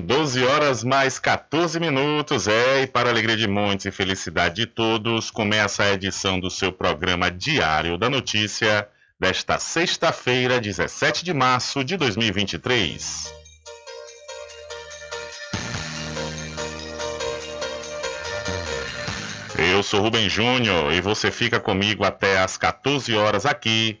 12 horas mais 14 minutos. É, e para alegria de muitos e felicidade de todos, começa a edição do seu programa Diário da Notícia desta sexta-feira, 17 de março de 2023. Eu sou Rubem Júnior e você fica comigo até às 14 horas aqui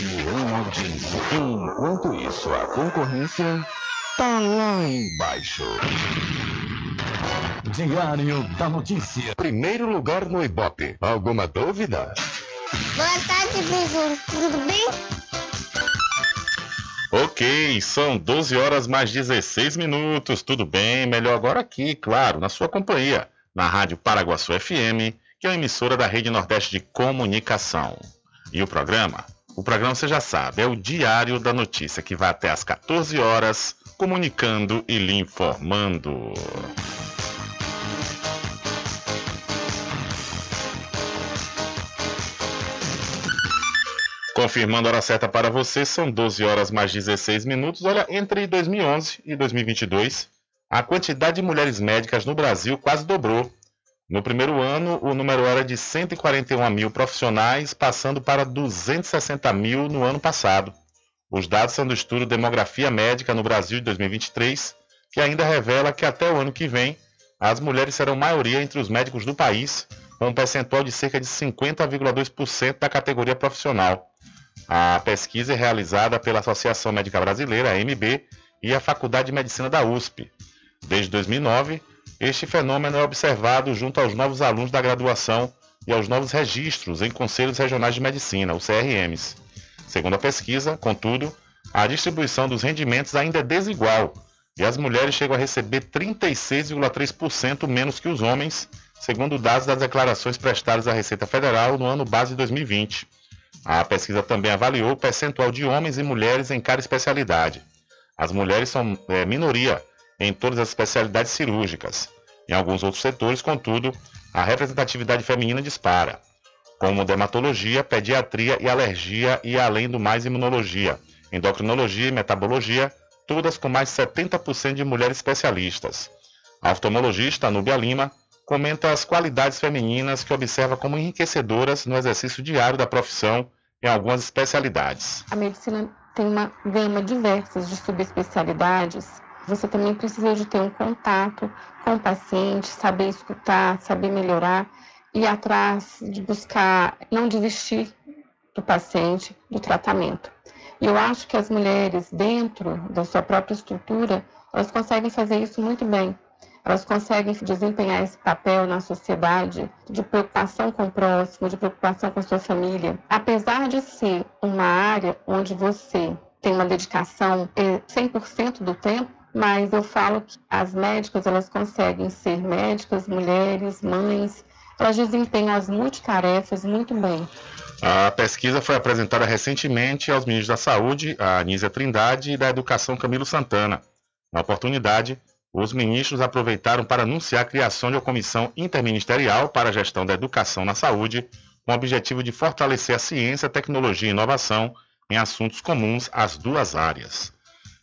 em audiência. Enquanto isso, a concorrência tá lá embaixo. Diário da Notícia. Primeiro lugar no Ibope. Alguma dúvida? Boa tarde, Beijão. Tudo bem? Ok, são 12 horas mais 16 minutos. Tudo bem? Melhor agora aqui, claro, na sua companhia, na Rádio Paraguaçu FM, que é a emissora da Rede Nordeste de Comunicação. E o programa? O programa você já sabe, é o Diário da Notícia, que vai até às 14 horas, comunicando e lhe informando. Confirmando a hora certa para você, são 12 horas mais 16 minutos. Olha, entre 2011 e 2022, a quantidade de mulheres médicas no Brasil quase dobrou. No primeiro ano, o número era de 141 mil profissionais, passando para 260 mil no ano passado. Os dados são do estudo Demografia Médica no Brasil de 2023, que ainda revela que até o ano que vem, as mulheres serão maioria entre os médicos do país, com um percentual de cerca de 50,2% da categoria profissional. A pesquisa é realizada pela Associação Médica Brasileira, AMB, e a Faculdade de Medicina da USP. Desde 2009, este fenômeno é observado junto aos novos alunos da graduação e aos novos registros em Conselhos Regionais de Medicina, os CRMs. Segundo a pesquisa, contudo, a distribuição dos rendimentos ainda é desigual e as mulheres chegam a receber 36,3% menos que os homens, segundo dados das declarações prestadas à Receita Federal no ano base de 2020. A pesquisa também avaliou o percentual de homens e mulheres em cada especialidade. As mulheres são é, minoria em todas as especialidades cirúrgicas. Em alguns outros setores, contudo, a representatividade feminina dispara, como dermatologia, pediatria e alergia e, além do mais, imunologia, endocrinologia e metabologia, todas com mais de 70% de mulheres especialistas. A oftalmologista Anúbia Lima comenta as qualidades femininas que observa como enriquecedoras no exercício diário da profissão em algumas especialidades. A medicina tem uma gama diversa de subespecialidades. Você também precisa de ter um contato com o paciente, saber escutar, saber melhorar, ir atrás de buscar não desistir do paciente, do tratamento. E eu acho que as mulheres, dentro da sua própria estrutura, elas conseguem fazer isso muito bem elas conseguem desempenhar esse papel na sociedade de preocupação com o próximo, de preocupação com a sua família. Apesar de ser uma área onde você tem uma dedicação 100% é, do tempo, mas eu falo que as médicas elas conseguem ser médicas, mulheres, mães, elas desempenham as multitarefas muito bem. A pesquisa foi apresentada recentemente aos ministros da Saúde, a Anísia Trindade, e da Educação Camilo Santana. Na oportunidade, os ministros aproveitaram para anunciar a criação de uma comissão interministerial para a gestão da educação na saúde, com o objetivo de fortalecer a ciência, tecnologia e inovação em assuntos comuns às duas áreas.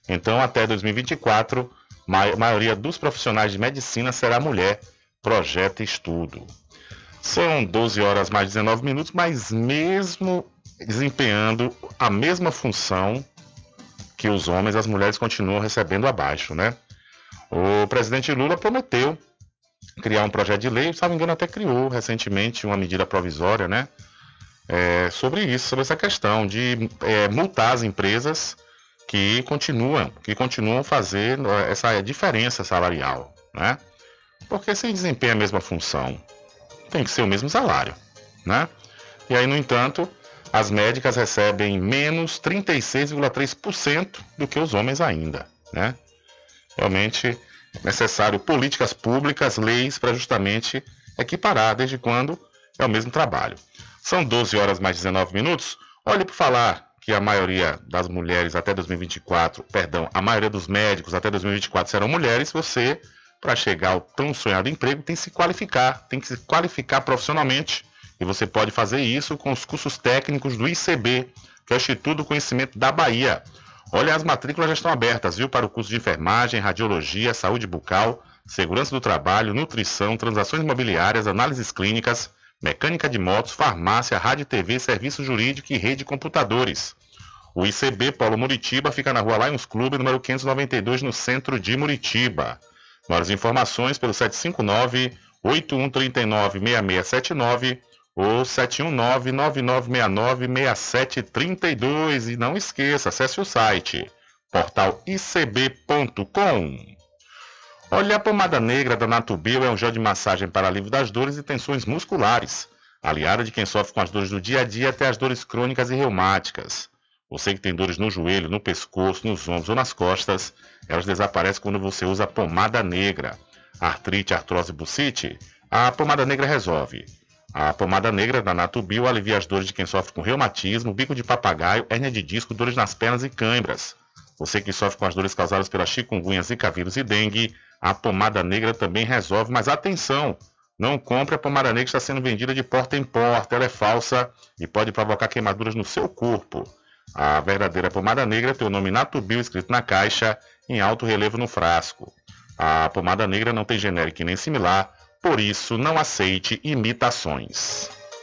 Então, até 2024, a maioria dos profissionais de medicina será mulher, projeta estudo. São 12 horas mais 19 minutos, mas mesmo desempenhando a mesma função que os homens, as mulheres continuam recebendo abaixo, né? O presidente Lula prometeu criar um projeto de lei, se não me engano, até criou recentemente uma medida provisória, né? É, sobre isso, sobre essa questão de é, multar as empresas que continuam, que continuam fazendo essa diferença salarial, né? Porque se desempenha a mesma função, tem que ser o mesmo salário, né? E aí, no entanto, as médicas recebem menos 36,3% do que os homens ainda, né? Realmente é necessário políticas públicas, leis para justamente equiparar, desde quando é o mesmo trabalho. São 12 horas mais 19 minutos. Olhe para falar que a maioria das mulheres até 2024, perdão, a maioria dos médicos até 2024 serão mulheres, você, para chegar ao tão sonhado emprego, tem que se qualificar, tem que se qualificar profissionalmente. E você pode fazer isso com os cursos técnicos do ICB, que é o Instituto do Conhecimento da Bahia. Olha, as matrículas já estão abertas, viu? Para o curso de enfermagem, radiologia, saúde bucal, segurança do trabalho, nutrição, transações imobiliárias, análises clínicas, mecânica de motos, farmácia, rádio TV, serviço jurídico e rede de computadores. O ICB Paulo Muritiba fica na rua Lions Clube, número 592, no centro de Muritiba. Mais informações pelo 759 8139 6679 ou 719-9969-6732. E não esqueça, acesse o site portalicb.com. Olha, a pomada negra da Natubio é um gel de massagem para alívio das dores e tensões musculares, aliada de quem sofre com as dores do dia a dia até as dores crônicas e reumáticas. Você que tem dores no joelho, no pescoço, nos ombros ou nas costas, elas desaparecem quando você usa a pomada negra. Artrite, artrose, bucite, a pomada negra resolve. A pomada negra da Natubio alivia as dores de quem sofre com reumatismo, bico de papagaio, hérnia de disco, dores nas pernas e câimbras. Você que sofre com as dores causadas pela chikungunya, zika vírus e dengue, a pomada negra também resolve, mas atenção! Não compre a pomada negra que está sendo vendida de porta em porta, ela é falsa e pode provocar queimaduras no seu corpo. A verdadeira pomada negra tem o nome Natubio escrito na caixa, em alto relevo no frasco. A pomada negra não tem genérico nem similar, por isso, não aceite imitações.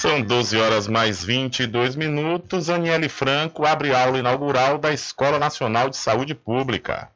São 12 horas mais 22 minutos. Aniele Franco abre aula inaugural da Escola Nacional de Saúde Pública.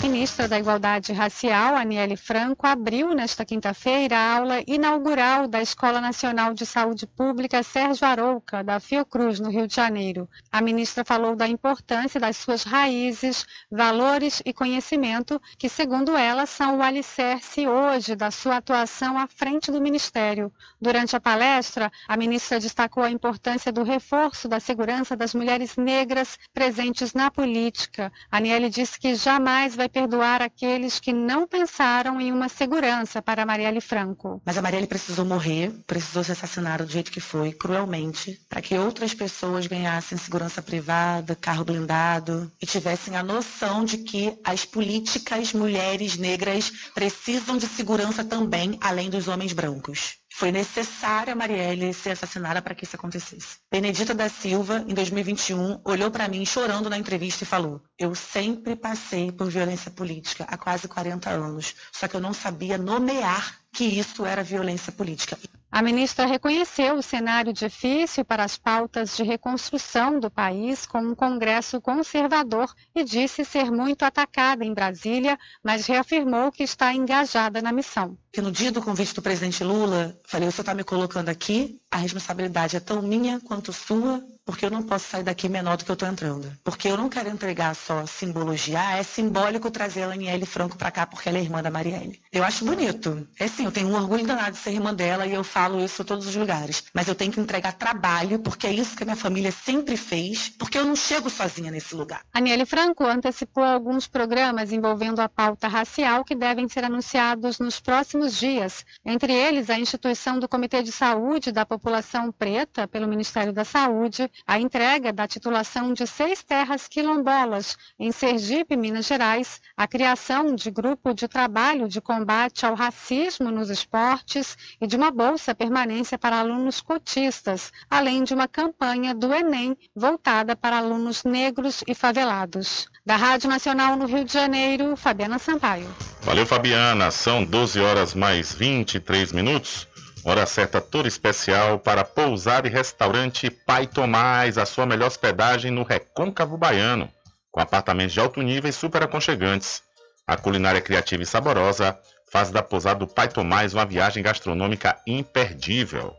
Ministra da Igualdade Racial, Aniele Franco, abriu nesta quinta-feira a aula inaugural da Escola Nacional de Saúde Pública Sérgio Arouca, da Fiocruz, no Rio de Janeiro. A ministra falou da importância das suas raízes, valores e conhecimento, que, segundo ela, são o alicerce hoje da sua atuação à frente do Ministério. Durante a palestra, a ministra destacou a importância do reforço da segurança das mulheres negras presentes na política. Aniele disse que jamais vai perdoar aqueles que não pensaram em uma segurança para Marielle Franco. Mas a Marielle precisou morrer, precisou ser assassinada do jeito que foi, cruelmente, para que outras pessoas ganhassem segurança privada, carro blindado e tivessem a noção de que as políticas mulheres negras precisam de segurança também, além dos homens brancos. Foi necessária a Marielle ser assassinada para que isso acontecesse. Benedita da Silva, em 2021, olhou para mim chorando na entrevista e falou: Eu sempre passei por violência política há quase 40 anos, só que eu não sabia nomear que isso era violência política. A ministra reconheceu o cenário difícil para as pautas de reconstrução do país com um Congresso conservador e disse ser muito atacada em Brasília, mas reafirmou que está engajada na missão. Que no dia do convite do presidente Lula, falei: senhor está me colocando aqui, a responsabilidade é tão minha quanto sua, porque eu não posso sair daqui menor do que eu estou entrando. Porque eu não quero entregar só simbologia. Ah, é simbólico trazer a Aniele Franco para cá porque ela é irmã da Marielle. Eu acho bonito. É sim, eu tenho um orgulho danado de ser irmã dela e eu falo isso em todos os lugares. Mas eu tenho que entregar trabalho, porque é isso que a minha família sempre fez, porque eu não chego sozinha nesse lugar. Aniele Franco antecipou alguns programas envolvendo a pauta racial que devem ser anunciados nos próximos dias. Entre eles, a instituição do Comitê de Saúde da População Preta pelo Ministério da Saúde, a entrega da titulação de seis terras quilombolas em Sergipe, Minas Gerais, a criação de grupo de trabalho de combate ao racismo nos esportes e de uma bolsa permanência para alunos cotistas, além de uma campanha do Enem voltada para alunos negros e favelados. Da Rádio Nacional no Rio de Janeiro, Fabiana Sampaio. Valeu, Fabiana. São 12 horas mais 23 minutos. Hora certa toda especial para pousar e restaurante Pai Tomás, a sua melhor hospedagem no Recôncavo Baiano, com apartamentos de alto nível e super aconchegantes. A culinária criativa e saborosa faz da pousada do Pai Tomás uma viagem gastronômica imperdível.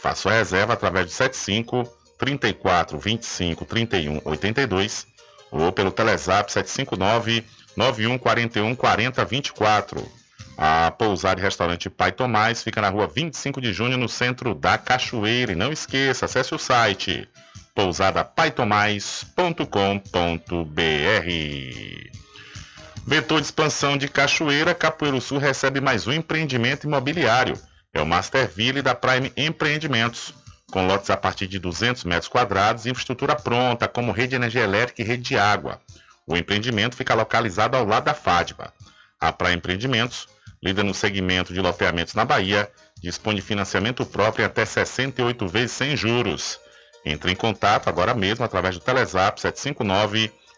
Faça a reserva através de 75 34 25 31 82 ou pelo Telezap 759 9141 40 24. A pousada e restaurante Pai Tomás fica na rua 25 de junho, no centro da Cachoeira. E não esqueça, acesse o site pousadapaitomais.com.br. Vetor de expansão de Cachoeira, Capoeiro Sul recebe mais um empreendimento imobiliário. É o Masterville da Prime Empreendimentos, com lotes a partir de 200 metros quadrados e infraestrutura pronta, como rede de energia elétrica e rede de água. O empreendimento fica localizado ao lado da FADBA. A Prime Empreendimentos, líder no segmento de loteamentos na Bahia, dispõe de financiamento próprio em até 68 vezes sem juros. Entre em contato agora mesmo através do Telezap 759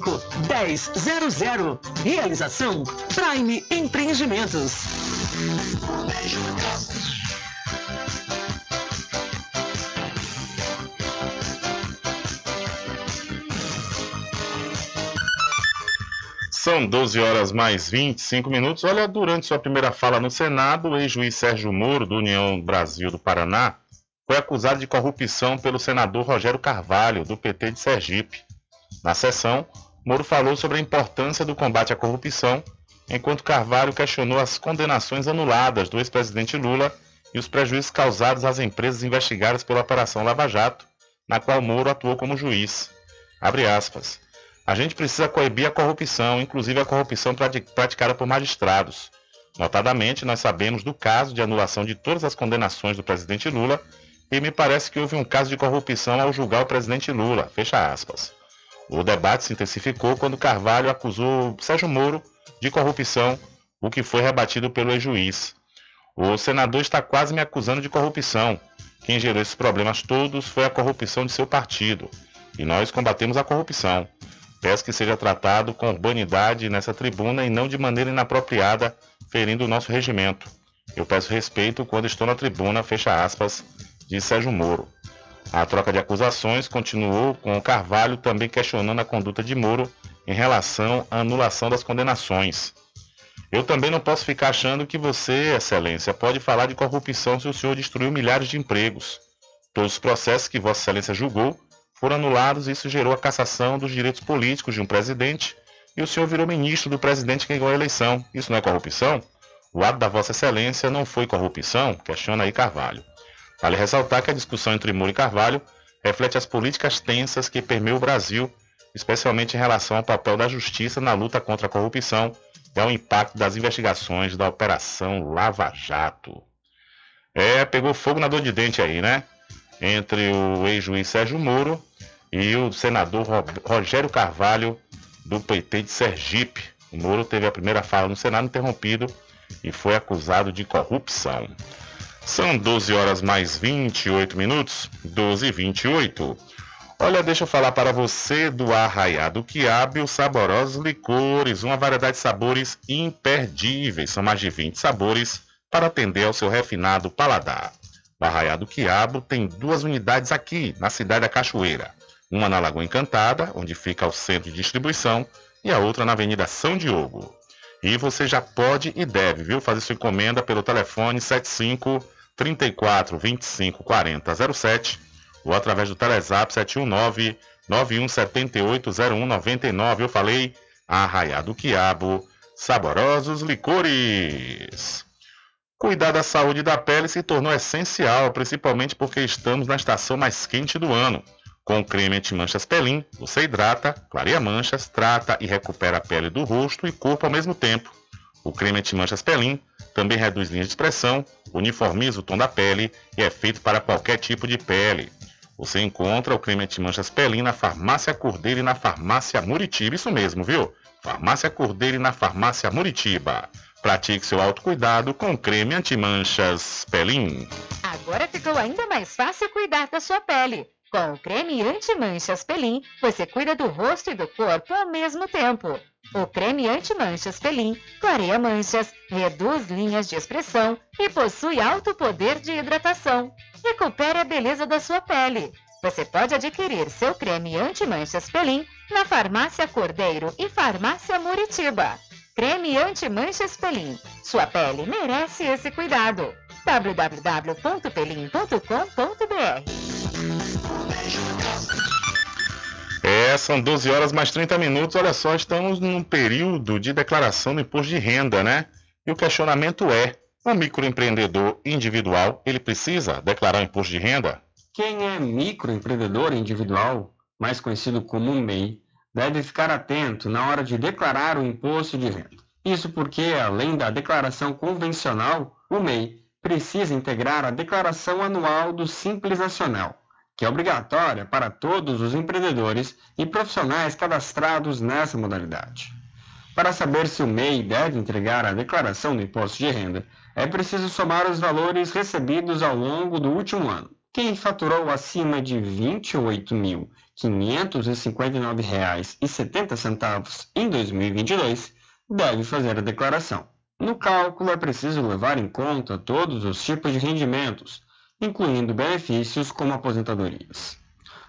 1000. Realização Prime Empreendimentos. São 12 horas mais 25 minutos. Olha, durante sua primeira fala no Senado, o ex-juiz Sérgio Moro, do União Brasil do Paraná, foi acusado de corrupção pelo senador Rogério Carvalho, do PT de Sergipe. Na sessão, Moro falou sobre a importância do combate à corrupção enquanto Carvalho questionou as condenações anuladas do ex-presidente Lula e os prejuízos causados às empresas investigadas pela Operação Lava Jato, na qual Moro atuou como juiz. Abre aspas. A gente precisa coibir a corrupção, inclusive a corrupção praticada por magistrados. Notadamente, nós sabemos do caso de anulação de todas as condenações do presidente Lula e me parece que houve um caso de corrupção ao julgar o presidente Lula. Fecha aspas. O debate se intensificou quando Carvalho acusou Sérgio Moro de corrupção, o que foi rebatido pelo ex-juiz. O senador está quase me acusando de corrupção. Quem gerou esses problemas todos foi a corrupção de seu partido. E nós combatemos a corrupção. Peço que seja tratado com urbanidade nessa tribuna e não de maneira inapropriada, ferindo o nosso regimento. Eu peço respeito quando estou na tribuna, fecha aspas, disse Sérgio Moro. A troca de acusações continuou com o Carvalho também questionando a conduta de Moro em relação à anulação das condenações. Eu também não posso ficar achando que você, Excelência, pode falar de corrupção se o senhor destruiu milhares de empregos. Todos os processos que Vossa Excelência julgou foram anulados e isso gerou a cassação dos direitos políticos de um presidente e o senhor virou ministro do presidente que ganhou a eleição. Isso não é corrupção? O ato da Vossa Excelência não foi corrupção? Questiona aí Carvalho. Vale ressaltar que a discussão entre Moro e Carvalho reflete as políticas tensas que permeiam o Brasil especialmente em relação ao papel da justiça na luta contra a corrupção e ao impacto das investigações da Operação Lava Jato. É, pegou fogo na dor de dente aí, né? Entre o ex-juiz Sérgio Moro e o senador Rogério Carvalho, do PT de Sergipe. O Moro teve a primeira fala no Senado interrompido e foi acusado de corrupção. São 12 horas mais 28 minutos, 12 e 28. Olha, deixa eu falar para você do Arraiado Quiabo os saborosos licores, uma variedade de sabores imperdíveis. São mais de 20 sabores para atender ao seu refinado paladar. O Arraiado Quiabo tem duas unidades aqui, na cidade da Cachoeira. Uma na Lagoa Encantada, onde fica o centro de distribuição, e a outra na Avenida São Diogo. E você já pode e deve, viu, fazer sua encomenda pelo telefone 75 34 25 40 07 ou através do Telezap 719 91780199. Eu falei Arraiá do Quiabo, saborosos licores. Cuidar da saúde da pele se tornou essencial, principalmente porque estamos na estação mais quente do ano. Com o creme anti-manchas Pelin, você hidrata, clareia manchas, trata e recupera a pele do rosto e corpo ao mesmo tempo. O creme anti-manchas também reduz linhas de expressão, uniformiza o tom da pele e é feito para qualquer tipo de pele. Você encontra o creme anti-manchas na Farmácia Cordeiro e na Farmácia Muritiba. Isso mesmo, viu? Farmácia Cordeiro e na Farmácia Muritiba. Pratique seu autocuidado com creme anti-manchas Pelin. Agora ficou ainda mais fácil cuidar da sua pele. Com o creme anti-manchas Pelin, você cuida do rosto e do corpo ao mesmo tempo. O creme anti-manchas Pelin clareia manchas, reduz linhas de expressão e possui alto poder de hidratação. Recupere a beleza da sua pele. Você pode adquirir seu creme anti-manchas Pelin na Farmácia Cordeiro e Farmácia Muritiba. Creme anti-manchas Pelin. Sua pele merece esse cuidado. www.pelin.com.br É, são 12 horas mais 30 minutos. Olha só, estamos num período de declaração do imposto de renda, né? E o questionamento é: o microempreendedor individual, ele precisa declarar o imposto de renda? Quem é microempreendedor individual, mais conhecido como MEI, deve ficar atento na hora de declarar o imposto de renda. Isso porque, além da declaração convencional, o MEI precisa integrar a declaração anual do Simples Nacional, que é obrigatória para todos os empreendedores e profissionais cadastrados nessa modalidade. Para saber se o MEI deve entregar a declaração do imposto de renda, é preciso somar os valores recebidos ao longo do último ano. Quem faturou acima de R$ 28.559,70 em 2022 deve fazer a declaração. No cálculo, é preciso levar em conta todos os tipos de rendimentos, incluindo benefícios como aposentadorias.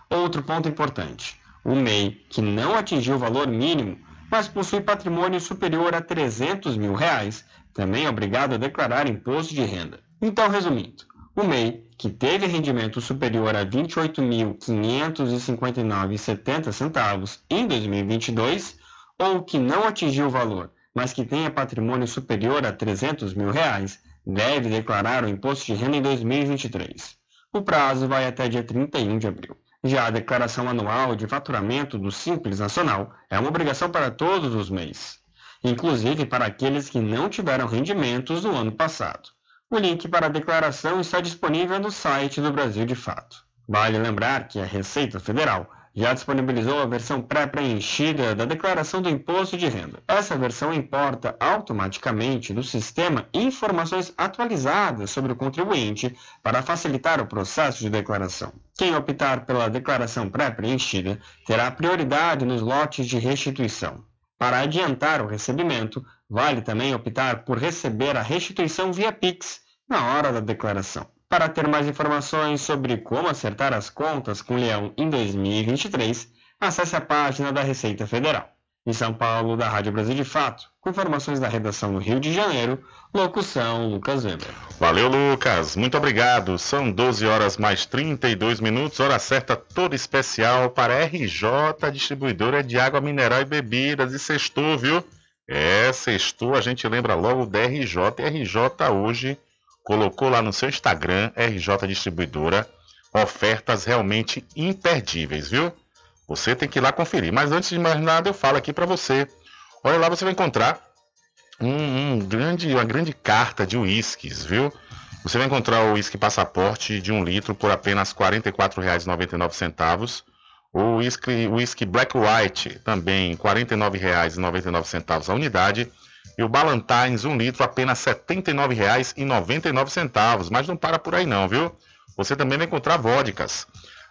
Outro ponto importante: o MEI que não atingiu o valor mínimo, mas possui patrimônio superior a 300 mil reais, também é obrigado a declarar imposto de renda. Então, resumindo, o MEI que teve rendimento superior a R$ 28.559,70 em 2022 ou que não atingiu o valor, mas que tenha patrimônio superior a 300 mil reais, deve declarar o imposto de renda em 2023. O prazo vai até dia 31 de abril. Já a declaração anual de faturamento do Simples Nacional é uma obrigação para todos os meses, inclusive para aqueles que não tiveram rendimentos no ano passado. O link para a declaração está disponível no site do Brasil de Fato. Vale lembrar que a Receita Federal já disponibilizou a versão pré-preenchida da declaração do imposto de renda. Essa versão importa automaticamente do sistema informações atualizadas sobre o contribuinte para facilitar o processo de declaração. Quem optar pela declaração pré-preenchida terá prioridade nos lotes de restituição. Para adiantar o recebimento, vale também optar por receber a restituição via Pix na hora da declaração. Para ter mais informações sobre como acertar as contas com o Leão em 2023, acesse a página da Receita Federal. Em São Paulo, da Rádio Brasil de Fato, com informações da redação no Rio de Janeiro, locução Lucas Weber. Valeu, Lucas. Muito obrigado. São 12 horas mais 32 minutos, hora certa toda especial para RJ, distribuidora de água mineral e bebidas. E sextou, viu? É, sextou, a gente lembra logo da RJ. RJ hoje colocou lá no seu Instagram, RJ Distribuidora, ofertas realmente imperdíveis, viu? Você tem que ir lá conferir. Mas antes de mais nada, eu falo aqui para você. Olha lá, você vai encontrar um, um grande, uma grande carta de uísques, viu? Você vai encontrar o uísque passaporte de um litro por apenas R$ 44,99. O uísque, uísque Black White também R$ 49,99 a unidade. E o Ballantines, um litro, apenas R$ 79,99. Mas não para por aí não, viu? Você também vai encontrar vodkas.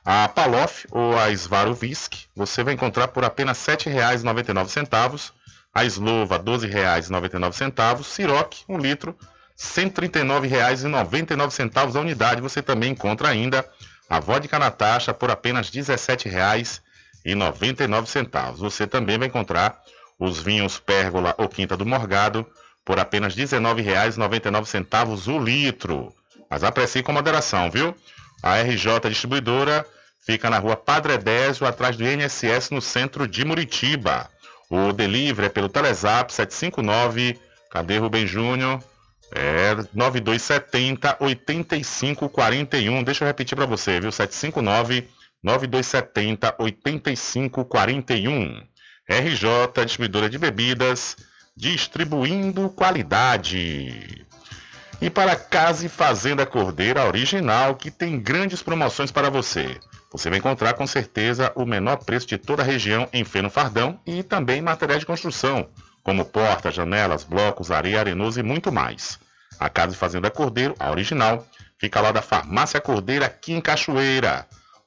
A Palof ou a Svarovisk você vai encontrar por apenas R$ 7,99. A Slova, R$ 12,99. Siroc, um litro, R$ 139,99 a unidade. Você também encontra ainda a vodka Natasha por apenas R$ 17,99. Você também vai encontrar os vinhos Pérgola ou Quinta do Morgado por apenas R$ 19,99 o litro. Mas aprecie com moderação, viu? A RJ Distribuidora fica na rua Padre Désio, atrás do INSS, no centro de Muritiba. O delivery é pelo Telezap 759, cadê Rubem Júnior? É 9270 8541. Deixa eu repetir para você, viu? 759 9270 8541. RJ, distribuidora de bebidas, distribuindo qualidade. E para Casa e Fazenda Cordeira Original, que tem grandes promoções para você. Você vai encontrar com certeza o menor preço de toda a região em feno fardão e também materiais de construção, como portas, janelas, blocos, areia, arenoso e muito mais. A Casa e Fazenda Cordeiro, a original, fica lá da Farmácia Cordeira, aqui em Cachoeira.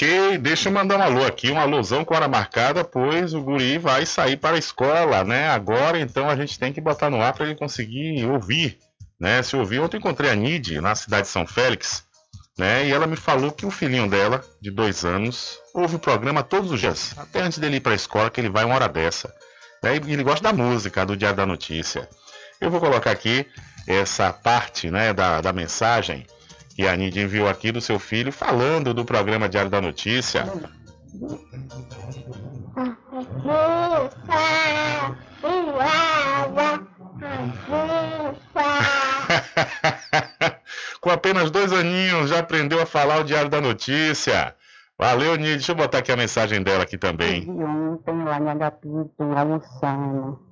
Ok, deixa eu mandar um alô aqui, um alôzão com hora marcada, pois o guri vai sair para a escola, né? Agora, então, a gente tem que botar no ar para ele conseguir ouvir, né? Se ouvir, ontem encontrei a Nid na cidade de São Félix, né? E ela me falou que o filhinho dela, de dois anos, ouve o programa todos os dias, até antes dele ir para a escola, que ele vai uma hora dessa. Né? E ele gosta da música, do Diário da Notícia. Eu vou colocar aqui essa parte, né, da, da mensagem que a Nid enviou aqui do seu filho falando do programa Diário da Notícia. Com apenas dois aninhos já aprendeu a falar o Diário da Notícia. Valeu, Nid. Deixa eu botar aqui a mensagem dela aqui também. ontem lá em HP, almoçando.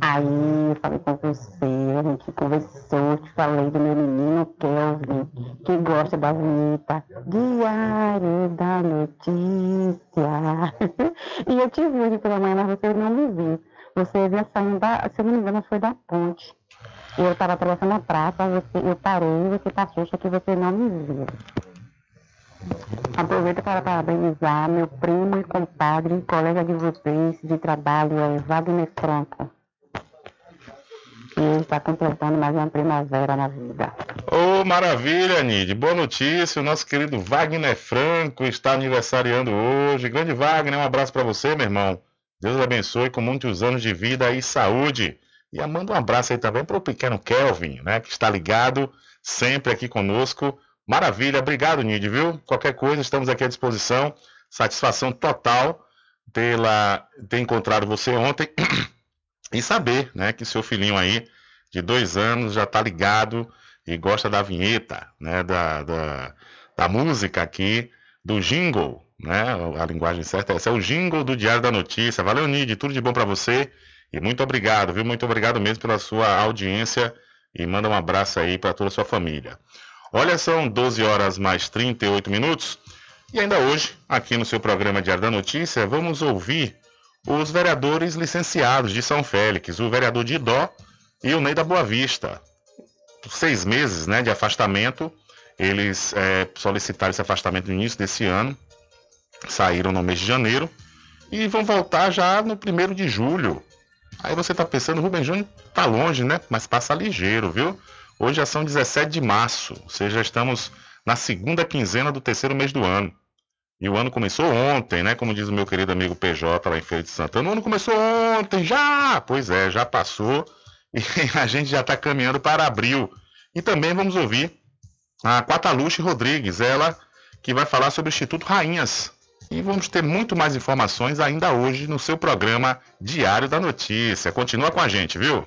Aí eu falei com você, a gente conversou, te falei do meu menino Kelvin, que gosta da vinheta Diário da Notícia. e eu te vi hoje pela manhã, mas você não me viu. Você vinha saindo da, se eu não me engano, foi da ponte. Eu estava atravessando a praça, você, eu parei, você passou, só que você não me viu. Aproveito para parabenizar meu primo e compadre, colega de vocês de trabalho, é Wagner Franco. E está completando mais uma primavera na vida. Ô, maravilha, Nid. Boa notícia. O nosso querido Wagner Franco está aniversariando hoje. Grande Wagner, um abraço para você, meu irmão. Deus abençoe com muitos anos de vida e saúde. E manda um abraço aí também para o pequeno Kelvin, né, que está ligado sempre aqui conosco. Maravilha, obrigado, Nid, viu? Qualquer coisa, estamos aqui à disposição. Satisfação total pela ter encontrado você ontem e saber, né, que seu filhinho aí de dois anos já está ligado e gosta da vinheta, né, da, da, da música aqui, do jingle, né? A linguagem certa é essa, é o jingle do Diário da Notícia. Valeu, Nid, tudo de bom para você e muito obrigado, viu? Muito obrigado mesmo pela sua audiência e manda um abraço aí para toda a sua família. Olha, são 12 horas mais 38 minutos e ainda hoje, aqui no seu programa Diário da Notícia, vamos ouvir os vereadores licenciados de São Félix, o vereador de Idó e o Ney da Boa Vista. Seis meses né, de afastamento, eles é, solicitaram esse afastamento no início desse ano, saíram no mês de janeiro e vão voltar já no primeiro de julho. Aí você está pensando, Rubem Júnior está longe, né? Mas passa ligeiro, viu? Hoje já são 17 de março, ou seja, estamos na segunda quinzena do terceiro mês do ano. E o ano começou ontem, né? Como diz o meu querido amigo PJ lá em Feira de Santana. O ano começou ontem, já! Pois é, já passou. E a gente já está caminhando para abril. E também vamos ouvir a Quataluche Rodrigues, ela que vai falar sobre o Instituto Rainhas. E vamos ter muito mais informações ainda hoje no seu programa Diário da Notícia. Continua com a gente, viu?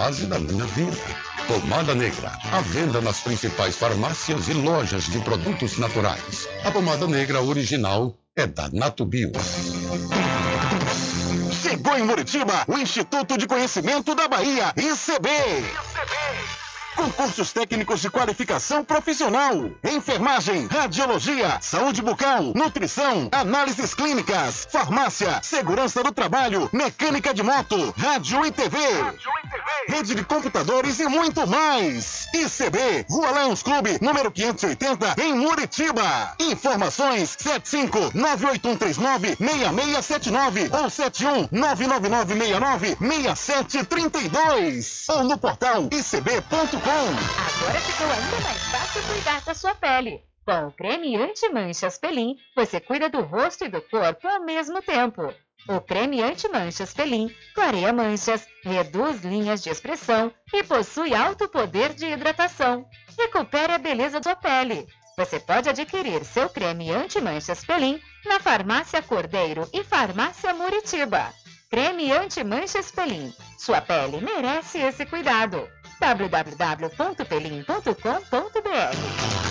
da minha vida. Pomada Negra, à venda nas principais farmácias e lojas de produtos naturais. A pomada negra original é da Natubio. Chegou em Muritiba o Instituto de Conhecimento da Bahia, ICB. Concursos técnicos de qualificação profissional. Enfermagem, radiologia, saúde bucal, nutrição, análises clínicas, farmácia, segurança do trabalho, mecânica de moto, rádio e TV. Rede de computadores e muito mais. ICB, Rua Lions Clube, número 580, em Muritiba. Informações 75981396679 ou 71999696732 ou no portal icb.com. Agora ficou ainda mais fácil cuidar da sua pele. Com o creme anti-manchas Pelin, você cuida do rosto e do corpo ao mesmo tempo. O creme anti-manchas Pelin clareia manchas, reduz linhas de expressão e possui alto poder de hidratação. Recupere a beleza da sua pele. Você pode adquirir seu creme anti-manchas Pelin na Farmácia Cordeiro e Farmácia Muritiba. Creme anti-manchas Pelin. Sua pele merece esse cuidado www.pelim.com.br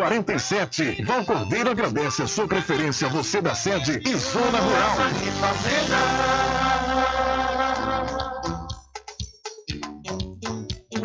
1147. Val Cordeiro agradece a sua preferência, você da sede e zona rural.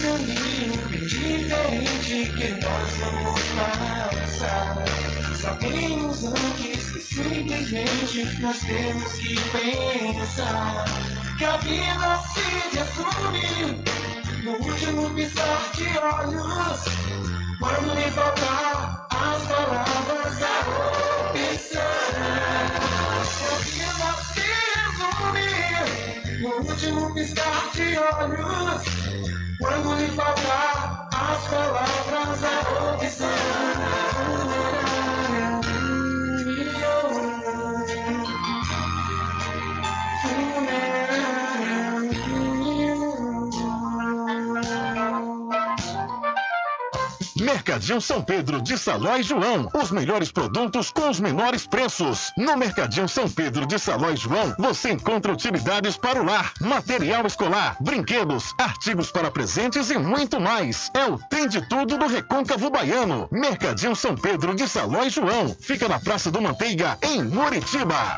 Caminho diferente que nós vamos passar. Sabemos antes que simplesmente nós temos que pensar que a vida se resume no último piscar de olhos. Quando lhe faltar as palavras da opção. A vida se resume no último piscar de olhos. Quando lhe faltar as palavras da opção. Mercadinho São Pedro de Saló e João. Os melhores produtos com os menores preços. No Mercadinho São Pedro de Saló e João, você encontra utilidades para o lar, material escolar, brinquedos, artigos para presentes e muito mais. É o Tem de Tudo do Recôncavo Baiano. Mercadinho São Pedro de Saló e João. Fica na Praça do Manteiga, em Muritiba.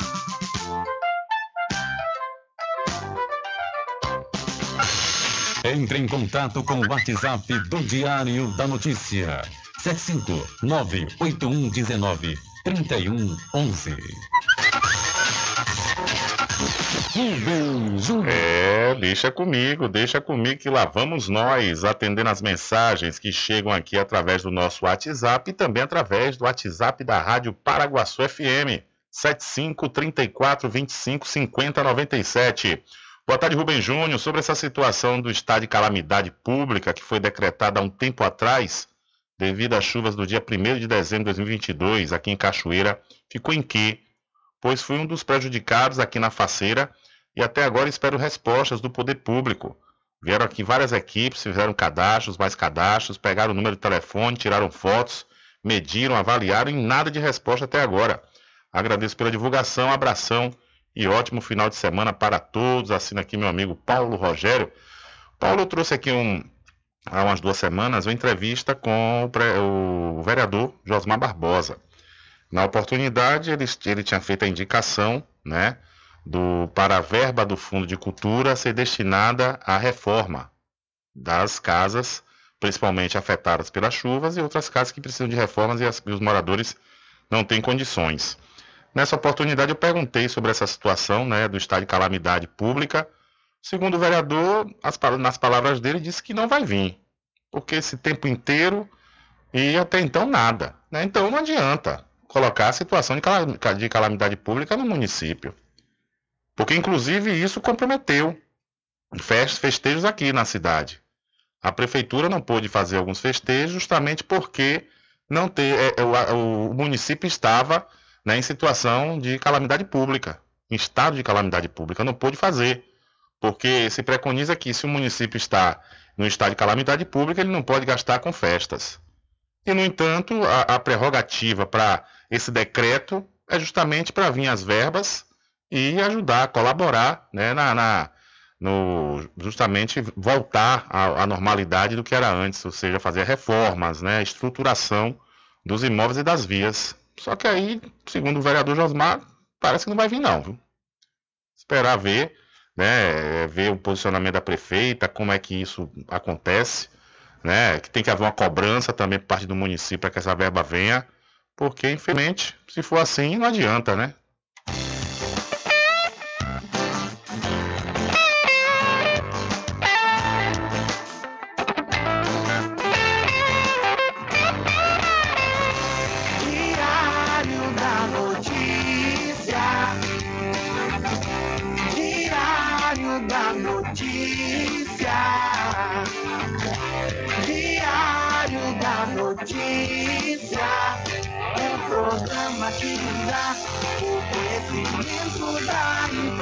Entre em contato com o WhatsApp do Diário da Notícia. 759-8119-3111. Rubem Júnior. É, deixa comigo, deixa comigo que lá vamos nós atendendo as mensagens que chegam aqui através do nosso WhatsApp e também através do WhatsApp da Rádio Paraguaçu FM, 75 34 25 50 97. Boa tarde, Rubem Júnior. Sobre essa situação do estado de calamidade pública que foi decretada há um tempo atrás, devido às chuvas do dia 1 de dezembro de 2022, aqui em Cachoeira, ficou em quê? Pois fui um dos prejudicados aqui na faceira e até agora espero respostas do poder público. Vieram aqui várias equipes, fizeram cadastros, mais cadastros, pegaram o número de telefone, tiraram fotos, mediram, avaliaram e nada de resposta até agora. Agradeço pela divulgação, abração e ótimo final de semana para todos. Assina aqui meu amigo Paulo Rogério. Paulo trouxe aqui um, há umas duas semanas uma entrevista com o, pré, o vereador Josmar Barbosa. Na oportunidade, ele, ele tinha feito a indicação né, do, para a verba do Fundo de Cultura ser destinada à reforma das casas, principalmente afetadas pelas chuvas, e outras casas que precisam de reformas e, as, e os moradores não têm condições. Nessa oportunidade, eu perguntei sobre essa situação né, do estado de calamidade pública. Segundo o vereador, as, nas palavras dele, disse que não vai vir, porque esse tempo inteiro e até então nada. Né? Então não adianta colocar a situação de calamidade pública no município. Porque, inclusive, isso comprometeu festejos aqui na cidade. A prefeitura não pôde fazer alguns festejos justamente porque não ter, é, é o, o, município estava né, em situação de calamidade pública, em estado de calamidade pública, não pôde fazer. Porque se preconiza que se o município está no estado de calamidade pública, ele não pode gastar com festas. E, no entanto, a, a prerrogativa para esse decreto é justamente para vir as verbas e ajudar, colaborar né, na, na no, justamente voltar à, normalidade do que era antes, ou seja, fazer reformas, né, estruturação dos imóveis e das vias. Só que aí, segundo o vereador Josmar, parece que não vai vir não, viu? Esperar ver, né, ver o posicionamento da prefeita, como é que isso acontece, né, que tem que haver uma cobrança também por parte do município para que essa verba venha, porque infelizmente, se for assim, não adianta, né?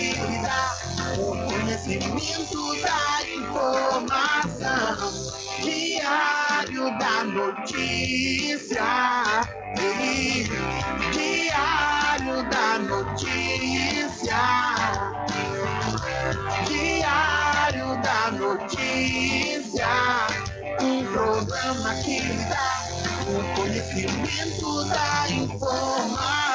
Lhe dá o conhecimento da informação. Diário da notícia. Diário da notícia. Diário da notícia. Um programa que dá o conhecimento da informação.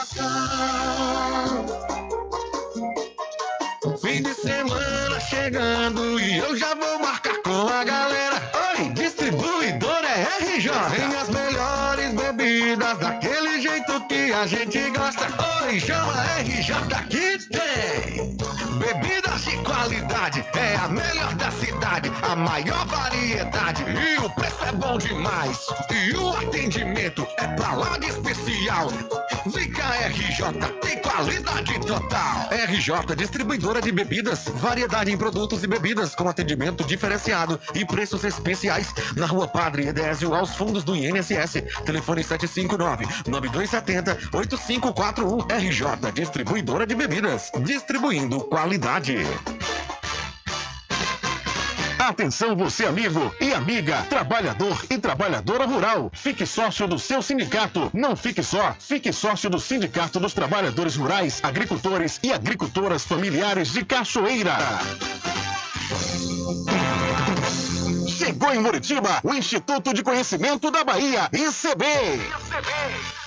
Semana chegando e eu já vou marcar com a galera. Oi, distribuidora é RJ. Tem as melhores bebidas daquele jeito que a gente gosta. Oi, chama RJ que tem. Bebidas de qualidade, é a melhor da cidade, a maior variedade e o preço é bom demais. E o atendimento é pra lá de especial. Cá, RJ, tem qualidade total. RJ, distribuidora de bebidas, variedade em produtos e bebidas com atendimento diferenciado e preços especiais na Rua Padre Edésio, aos fundos do INSS. Telefone 759-9270-8541. RJ, distribuidora de bebidas, distribuindo qualidade. Atenção você amigo e amiga, trabalhador e trabalhadora rural. Fique sócio do seu sindicato. Não fique só, fique sócio do Sindicato dos Trabalhadores Rurais, Agricultores e Agricultoras Familiares de Cachoeira. Chegou em Muritiba o Instituto de Conhecimento da Bahia, ICB.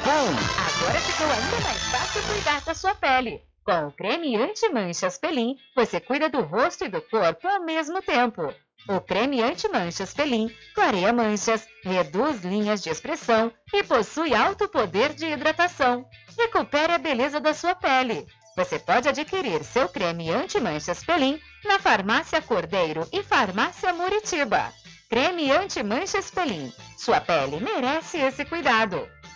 Agora ficou ainda mais fácil cuidar da sua pele. Com o creme anti-manchas Pelin, você cuida do rosto e do corpo ao mesmo tempo. O creme anti-manchas Pelin clareia manchas, reduz linhas de expressão e possui alto poder de hidratação. Recupere a beleza da sua pele. Você pode adquirir seu creme anti-manchas Pelin na Farmácia Cordeiro e Farmácia Muritiba. Creme anti-manchas Pelin. Sua pele merece esse cuidado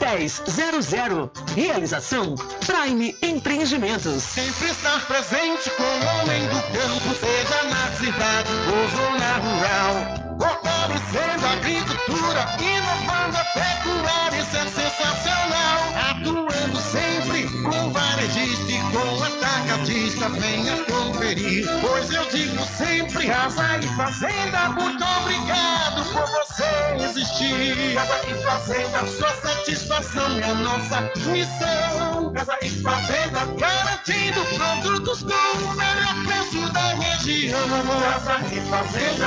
1000. Realização Prime Empreendimentos. Sempre estar presente com o homem do campo, seja na cidade ou zona rural. Fortalecendo a agricultura, inovando a pecuária, isso é sensacional. Atuando sempre com varejista e com atacadista, venha conferir. Pois eu digo sempre, Casa e Fazenda, muito obrigado por você existir. Casa e Fazenda, sua satisfação é a nossa missão. Casa e Fazenda, garantindo produtos com o melhor preço da região. Casa e Fazenda.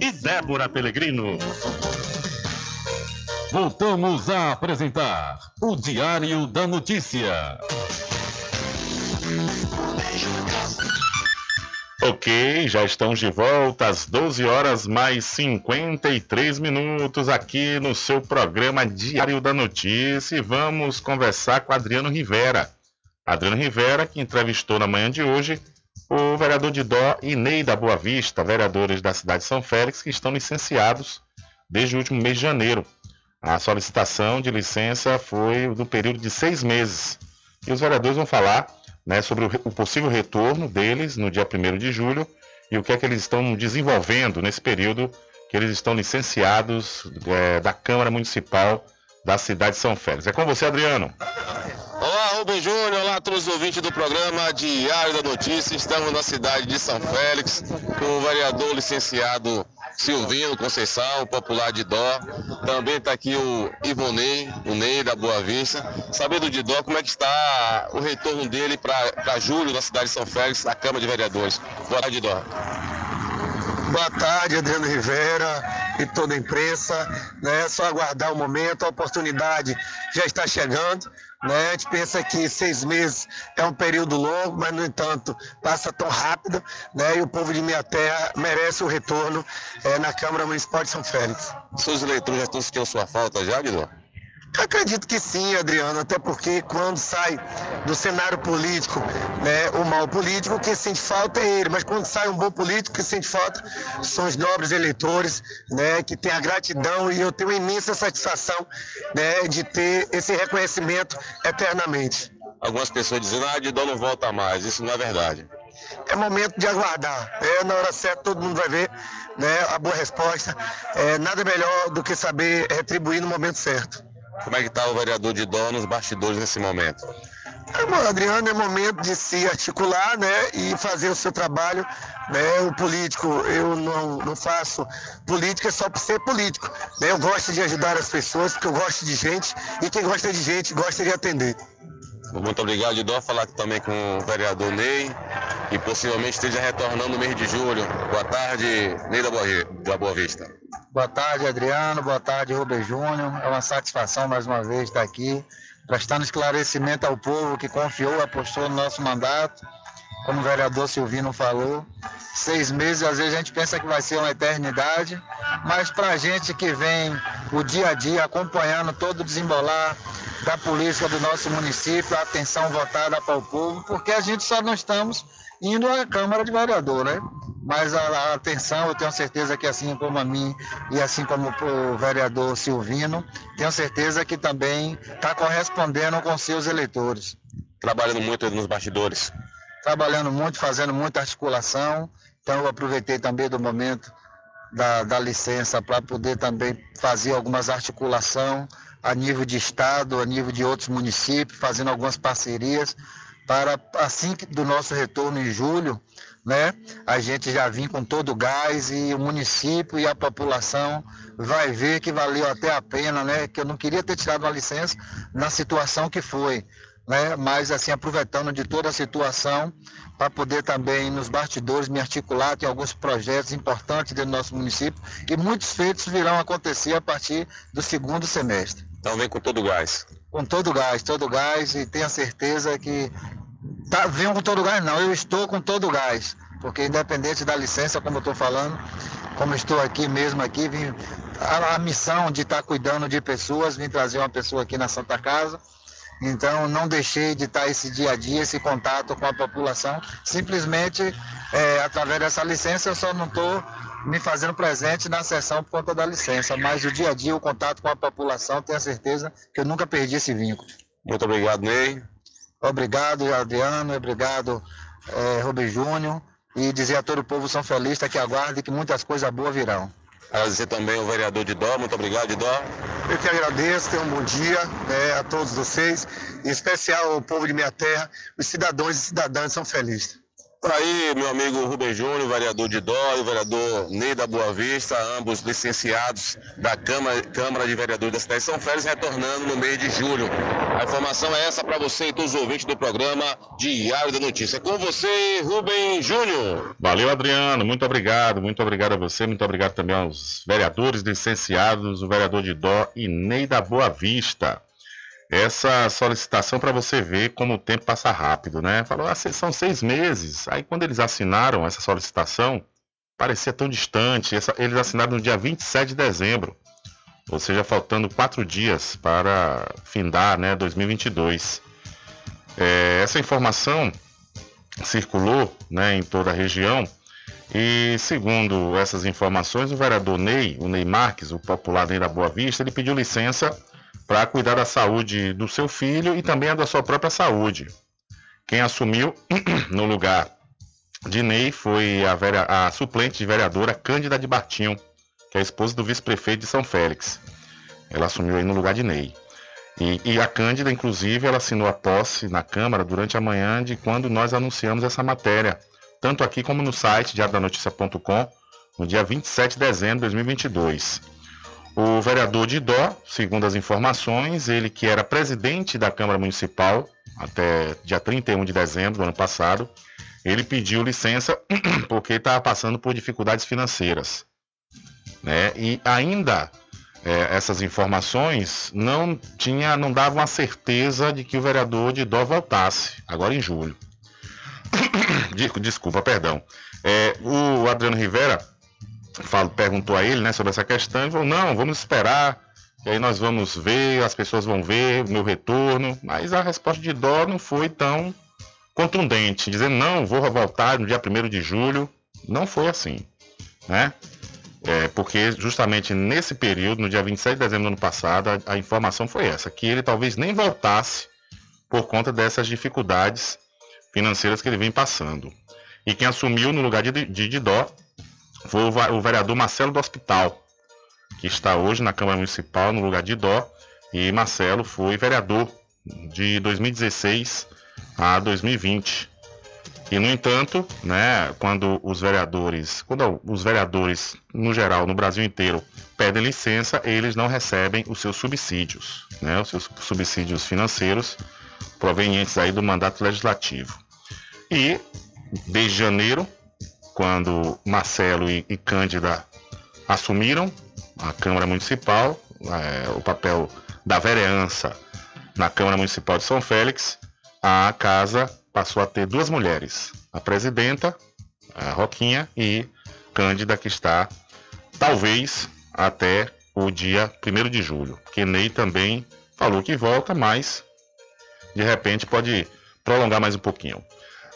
e Débora Pelegrino. Voltamos a apresentar o Diário da Notícia. Ok, já estamos de volta às 12 horas mais 53 minutos aqui no seu programa Diário da Notícia e vamos conversar com Adriano Rivera. Adriano Rivera, que entrevistou na manhã de hoje o vereador de Dó e Ney da Boa Vista, vereadores da cidade de São Félix, que estão licenciados desde o último mês de janeiro. A solicitação de licença foi do período de seis meses. E os vereadores vão falar né, sobre o, o, possível retorno deles no dia 1 de julho e o que é que eles estão desenvolvendo nesse período que eles estão licenciados é, da Câmara Municipal da cidade de São Félix. É com você, Adriano. Olá, Rubem Júnior. Olá a todos os ouvintes do programa Diário da Notícia. Estamos na cidade de São Félix com o vereador licenciado Silvino Conceição, popular de Dó. Também está aqui o Ivonei, o Ney da Boa Vista. Sabendo de Dó, como é que está o retorno dele para julho na cidade de São Félix, na Câmara de Vereadores. Boa tarde, Dó. Boa tarde, Adriano Rivera e toda a imprensa. Né? Só aguardar o momento, a oportunidade já está chegando. Né? A gente pensa que seis meses é um período longo, mas, no entanto, passa tão rápido. Né? E o povo de minha terra merece o retorno é, na Câmara Municipal de São Félix. Seus eleitores já estão sentindo sua falta já, Guido? Acredito que sim, Adriano, até porque quando sai do cenário político né, o mal político, quem sente falta é ele, mas quando sai um bom político, quem sente falta são os nobres eleitores, né, que têm a gratidão e eu tenho imensa satisfação né, de ter esse reconhecimento eternamente. Algumas pessoas dizendo, ah, Didão não volta mais, isso não é verdade. é momento de aguardar. É, na hora certa todo mundo vai ver né, a boa resposta. É, nada melhor do que saber retribuir no momento certo. Como é que está o vereador de dó nos bastidores nesse momento? É, Adriano, é momento de se articular né, e fazer o seu trabalho. Né? O político, eu não, não faço política só por ser político. Né? Eu gosto de ajudar as pessoas, porque eu gosto de gente, e quem gosta de gente gosta de atender. Muito obrigado, Dó. Falar também com o vereador Ney, que possivelmente esteja retornando no mês de julho. Boa tarde, Ney da Boa, da Boa Vista. Boa tarde, Adriano. Boa tarde, Rubem Júnior. É uma satisfação mais uma vez estar aqui, prestando esclarecimento ao povo que confiou, apostou no nosso mandato. Como o vereador Silvino falou, seis meses, às vezes a gente pensa que vai ser uma eternidade, mas para a gente que vem o dia a dia acompanhando todo o desembolar da política do nosso município, a atenção votada para o povo, porque a gente só não estamos indo à Câmara de Vereador, né? Mas a, atenção, eu tenho certeza que assim como a mim e assim como o vereador Silvino, tenho certeza que também está correspondendo com seus eleitores. Trabalhando muito nos bastidores. Trabalhando muito, fazendo muita articulação. Então eu aproveitei também do momento da, da licença para poder também fazer algumas articulação a nível de estado, a nível de outros municípios, fazendo algumas parcerias para assim do nosso retorno em julho, né, a gente já vir com todo o gás e o município e a população vai ver que valeu até a pena, né, que eu não queria ter tirado uma licença na situação que foi, né, mas assim aproveitando de toda a situação para poder também nos bastidores me articular, tem alguns projetos importantes dentro do nosso município e muitos feitos virão acontecer a partir do segundo semestre. Então vem com todo o gás. Com todo o gás, todo o gás, e tenha certeza que. Tá, venho com todo o gás, não, eu estou com todo o gás. Porque independente da licença, como eu estou falando, como estou aqui mesmo aqui, vim, a, a missão de estar tá cuidando de pessoas, vim trazer uma pessoa aqui na Santa Casa. Então, não deixei de estar esse dia a dia, esse contato com a população. Simplesmente, é, através dessa licença, eu só não estou me fazendo presente na sessão por conta da licença, mas o dia a dia, o contato com a população, tenho certeza que eu nunca perdi esse vínculo. Muito obrigado, Ney. Obrigado, Adriano, obrigado, é, Rubem Júnior, e dizer a todo o povo São Felista que aguarde que muitas coisas boas virão. Agradecer também o vereador de Dó, muito obrigado, Dó. Eu que agradeço, tenho um bom dia né, a todos vocês, em especial ao povo de minha terra, os cidadãos e cidadãs São Felista. Por aí, meu amigo Rubem Júnior, vereador de Dó, e vereador Ney da Boa Vista, ambos licenciados da Câmara, Câmara de Vereadores da cidade de São Félix, retornando no mês de julho. A informação é essa para você e todos os ouvintes do programa Diário da Notícia. Com você, Rubem Júnior. Valeu, Adriano. Muito obrigado. Muito obrigado a você. Muito obrigado também aos vereadores licenciados, o vereador de Dó e Ney da Boa Vista essa solicitação para você ver como o tempo passa rápido, né? Falou, ah, são seis meses. Aí quando eles assinaram essa solicitação, parecia tão distante. Essa, eles assinaram no dia 27 de dezembro, ou seja, faltando quatro dias para findar, né, 2022. É, essa informação circulou, né, em toda a região. E segundo essas informações, o vereador Ney, o Ney Marques, o popular Ney da Boa Vista, ele pediu licença para cuidar da saúde do seu filho e também da sua própria saúde. Quem assumiu no lugar de Ney foi a, a suplente de vereadora Cândida de Bartinho, que é a esposa do vice-prefeito de São Félix. Ela assumiu aí no lugar de Ney. E, e, a Cândida, inclusive, ela assinou a posse na Câmara durante a manhã de quando nós anunciamos essa matéria, tanto aqui como no site diariodanoticia.com, no dia 27 de dezembro de 2022. O vereador de Dó, segundo as informações, ele que era presidente da Câmara Municipal até dia 31 de dezembro do ano passado, ele pediu licença porque estava passando por dificuldades financeiras. Né? E ainda é, essas informações não tinha, não davam a certeza de que o vereador de Dó voltasse, agora em julho. Desculpa, perdão. É, o Adriano Rivera falo, perguntou a ele né, sobre essa questão, ele falou, não, vamos esperar, e aí nós vamos ver, as pessoas vão ver o meu retorno. Mas a resposta de Dó não foi tão contundente, dizendo, não, vou voltar no dia 1 de julho. Não foi assim, né? É, porque justamente nesse período, no dia 27 de dezembro do ano passado, a, a informação foi essa, que ele talvez nem voltasse por conta dessas dificuldades financeiras que ele vem passando. E quem assumiu no lugar de, de Didó foi o, vereador Marcelo do Hospital, que está hoje na Câmara Municipal no lugar de Dó. E Marcelo foi vereador de 2016 a 2020. E no entanto, né, quando os vereadores, quando os vereadores no geral no Brasil inteiro pedem licença, eles não recebem os seus subsídios, né, os seus subsídios financeiros provenientes aí do mandato legislativo. E desde janeiro, quando Marcelo e, e Cândida assumiram a Câmara Municipal, é, o papel da vereança na Câmara Municipal de São Félix, a casa passou a ter duas mulheres, a presidenta, a Roquinha, e Cândida, que está talvez até o dia 1 de julho. Que Ney também falou que volta, mas de repente pode prolongar mais um pouquinho.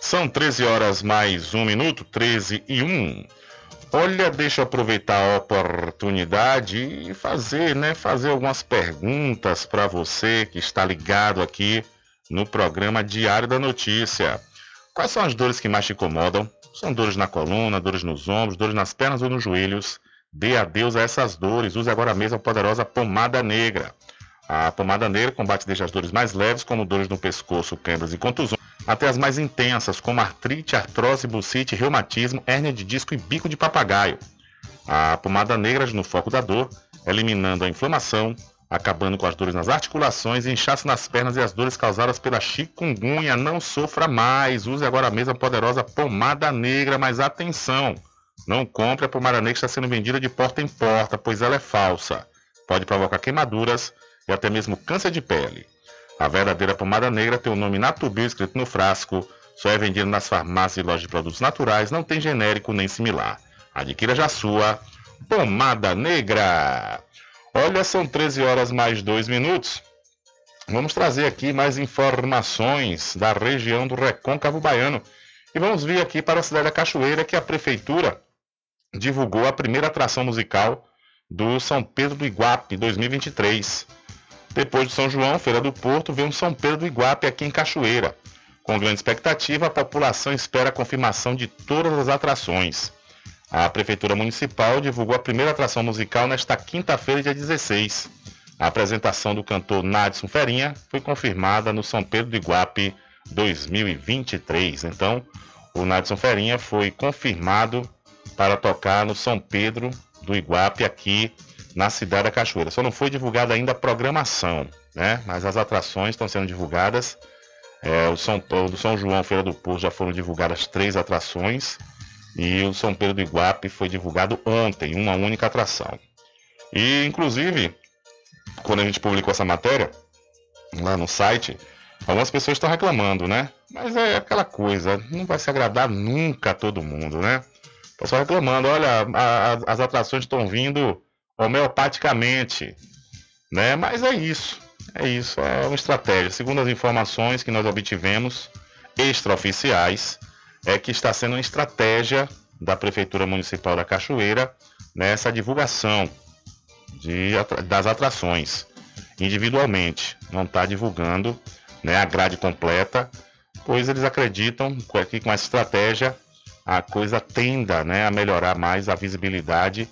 São 13 horas mais um minuto, 13 e 1. Olha, deixa eu aproveitar a oportunidade e fazer, né, fazer algumas perguntas para você que está ligado aqui no programa Diário da Notícia. Quais são as dores que mais te incomodam? São dores na coluna, dores nos ombros, dores nas pernas ou nos joelhos? Dê adeus a essas dores. Use agora mesmo a poderosa pomada negra. A pomada negra combate desde as dores mais leves, como dores no pescoço, quebras e contusões, até as mais intensas, como artrite, artrose, bucite, reumatismo, hérnia de disco e bico de papagaio. A pomada negra no foco da dor, eliminando a inflamação, acabando com as dores nas articulações, inchaço nas pernas e as dores causadas pela chikungunya. Não sofra mais. Use agora mesmo a poderosa pomada negra, mas atenção! Não compre a pomada negra que está sendo vendida de porta em porta, pois ela é falsa. Pode provocar queimaduras e até mesmo câncer de pele. A verdadeira pomada negra tem o nome Natubio escrito no frasco, só é vendida nas farmácias e lojas de produtos naturais, não tem genérico nem similar. Adquira já sua pomada negra. Olha, são 13 horas mais 2 minutos. Vamos trazer aqui mais informações da região do Recôncavo Baiano. E vamos vir aqui para a cidade da Cachoeira, que a prefeitura divulgou a primeira atração musical do São Pedro do Iguape 2023. Depois de São João, Feira do Porto, vem um São Pedro do Iguape aqui em Cachoeira. Com grande expectativa, a população espera a confirmação de todas as atrações. A Prefeitura Municipal divulgou a primeira atração musical nesta quinta-feira, dia 16. A apresentação do cantor Nadson Ferinha foi confirmada no São Pedro do Iguape 2023. Então, o Nadson Ferinha foi confirmado para tocar no São Pedro do Iguape aqui na cidade da Cachoeira. Só não foi divulgada ainda a programação, né? Mas as atrações estão sendo divulgadas. É, o São, São João Feira do Porto já foram divulgadas três atrações e o São Pedro do Iguape foi divulgado ontem, uma única atração. E, inclusive, quando a gente publicou essa matéria lá no site, algumas pessoas estão reclamando, né? Mas é aquela coisa, não vai se agradar nunca a todo mundo, né? Pessoal reclamando, olha, a, a, as atrações estão vindo homeopaticamente, né? Mas é isso, é isso, é uma estratégia. Segundo as informações que nós obtivemos extraoficiais, é que está sendo uma estratégia da Prefeitura Municipal da Cachoeira nessa divulgação de, das atrações individualmente. Não está divulgando né, a grade completa, pois eles acreditam que com essa estratégia a coisa tenda né, a melhorar mais a visibilidade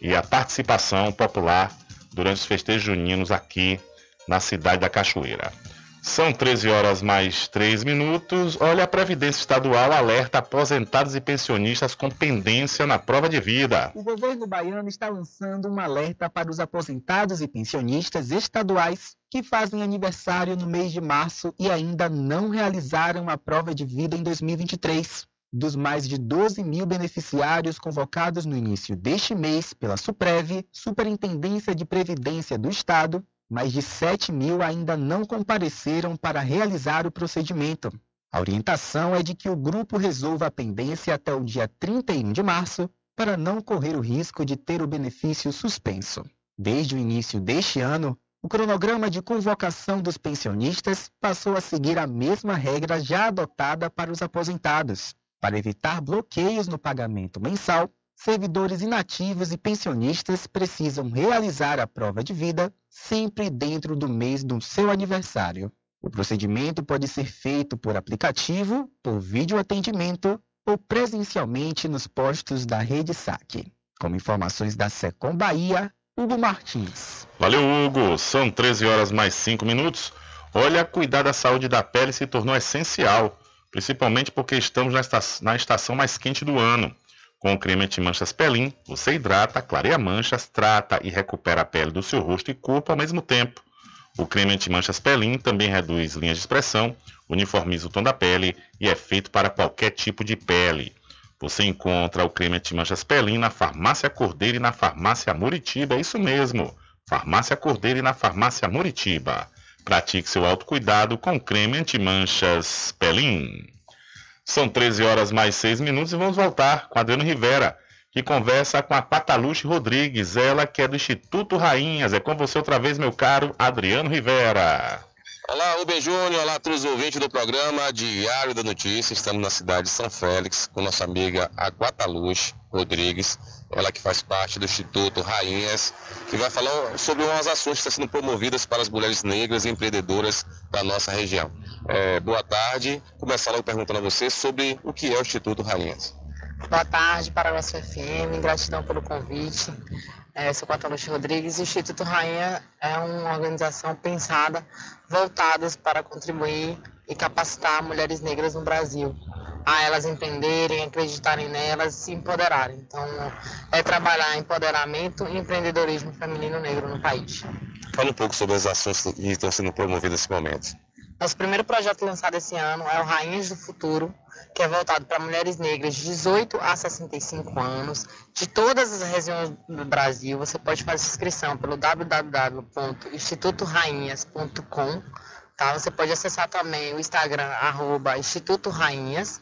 e a participação popular durante os festejos juninos aqui na cidade da Cachoeira. São 13 horas mais 3 minutos. Olha, a Previdência Estadual alerta aposentados e pensionistas com pendência na prova de vida. O governo baiano está lançando um alerta para os aposentados e pensionistas estaduais que fazem aniversário no mês de março e ainda não realizaram a prova de vida em 2023. Dos mais de 12 mil beneficiários convocados no início deste mês pela SUPREV, Superintendência de Previdência do Estado, mais de 7 mil ainda não compareceram para realizar o procedimento. A orientação é de que o grupo resolva a pendência até o dia 31 de março para não correr o risco de ter o benefício suspenso. Desde o início deste ano, o cronograma de convocação dos pensionistas passou a seguir a mesma regra já adotada para os aposentados. Para evitar bloqueios no pagamento mensal, servidores inativos e pensionistas precisam realizar a prova de vida sempre dentro do mês do seu aniversário. O procedimento pode ser feito por aplicativo, por vídeo atendimento ou presencialmente nos postos da Rede Saque. Com informações da Secom Bahia, Hugo Martins. Valeu, Hugo. São 13 horas mais 5 minutos. Olha, cuidar da saúde da pele se tornou essencial, principalmente porque estamos na, esta na estação mais quente do ano. Com o creme anti-manchas Pelin, você hidrata, clareia manchas, trata e recupera a pele do seu rosto e corpo ao mesmo tempo. O creme anti-manchas Pelin também reduz linhas de expressão, uniformiza o tom da pele e é feito para qualquer tipo de pele. Você encontra o creme anti-manchas Pelin na Farmácia Cordeiro e na Farmácia Muritiba, é isso mesmo. Farmácia Cordeiro e na Farmácia Muritiba. Pratique seu autocuidado com creme anti-manchas Pelin. São 13 horas mais 6 minutos e vamos voltar com Adriano Rivera, que conversa com a Pataluche Rodrigues, ela que é do Instituto Rainhas. É com você outra vez, meu caro Adriano Rivera. Olá, Rubem Júnior, olá a todos os ouvintes do programa Diário da Notícia. Estamos na cidade de São Félix com nossa amiga Aguataluz Rodrigues, ela que faz parte do Instituto Rainhas, que vai falar sobre umas ações que estão sendo promovidas para as mulheres negras e empreendedoras da nossa região. É, boa tarde. Começar logo perguntando a você sobre o que é o Instituto Rainhas. Boa tarde, Paraguaçu FM, gratidão pelo convite. É, sou Cataluche Rodrigues. O Instituto Rainha é uma organização pensada, voltadas para contribuir e capacitar mulheres negras no Brasil, a elas empreenderem, acreditarem nelas e se empoderarem. Então, é trabalhar empoderamento e empreendedorismo feminino negro no país. Fala um pouco sobre as ações que estão sendo promovidas nesse momento. Nosso primeiro projeto lançado esse ano é o Rainhas do Futuro, que é voltado para mulheres negras de 18 a 65 anos, de todas as regiões do Brasil. Você pode fazer inscrição pelo www.institutorainhas.com. Tá? Você pode acessar também o Instagram, arroba Instituto Rainhas.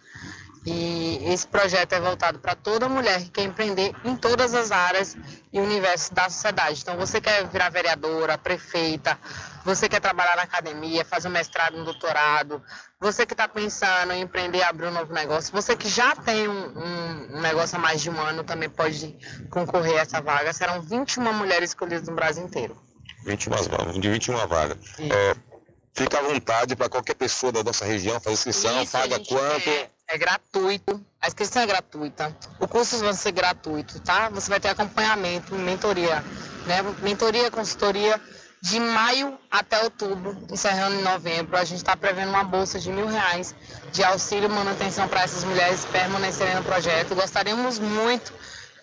E esse projeto é voltado para toda mulher que quer empreender em todas as áreas e universos da sociedade. Então, você quer virar vereadora, prefeita, você quer trabalhar na academia, fazer um mestrado, um doutorado, você que está pensando em empreender, abrir um novo negócio, você que já tem um, um, negócio há mais de um ano também pode concorrer a essa vaga. Serão 21 mulheres escolhidas no Brasil inteiro. 21 vagas, de 21 vagas. É, fica à vontade para qualquer pessoa da nossa região fazer inscrição, Isso, paga quanto? É é gratuito, a inscrição é gratuita, o curso vai ser gratuito, tá? Você vai ter acompanhamento, mentoria, né? Mentoria, consultoria de maio até outubro, encerrando em novembro. A gente está prevendo uma bolsa de mil reais de auxílio manutenção para essas mulheres permanecerem no projeto. Gostaríamos muito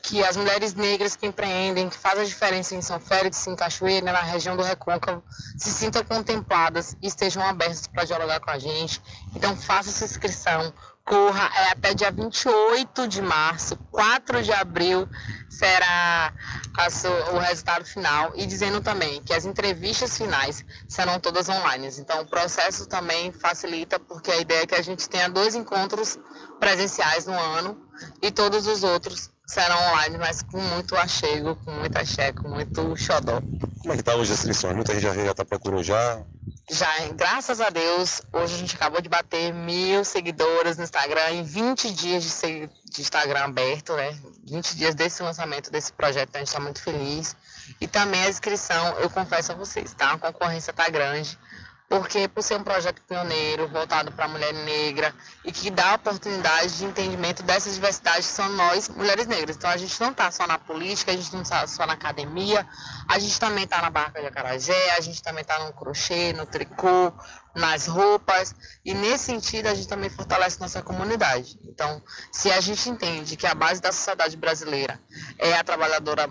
que as mulheres negras que empreendem, que fazem a diferença em São Félix, em Cachoeira, na região do Recôncavo, se sintam contempladas e estejam abertas para dialogar com a gente. Então faça essa inscrição, corra é até dia 28 de março, 4 de abril será o resultado final e dizendo também que as entrevistas finais serão todas online. Então o processo também facilita porque a ideia é que a gente tenha dois encontros presenciais no ano e todos os outros serão online, mas com muito achego, com muita axé, com muito xodó. Como é que tá hoje as inscrições? Muita gente já está procurando já? Já, graças a Deus, hoje a gente acabou de bater mil seguidoras no Instagram em 20 dias de, de Instagram aberto, né? 20 dias desse lançamento desse projeto, a gente está muito feliz. E também a inscrição, eu confesso a vocês, tá? A concorrência tá grande porque por ser um projeto pioneiro, voltado para a mulher negra e que dá oportunidade de entendimento dessas diversidades que são nós, mulheres negras. Então a gente não está só na política, a gente não está só na academia, a gente também está na barca de acarajé, a gente também está no crochê, no tricô, nas roupas, e nesse sentido a gente também fortalece nossa comunidade. Então, se a gente entende que a base da sociedade brasileira é a trabalhadora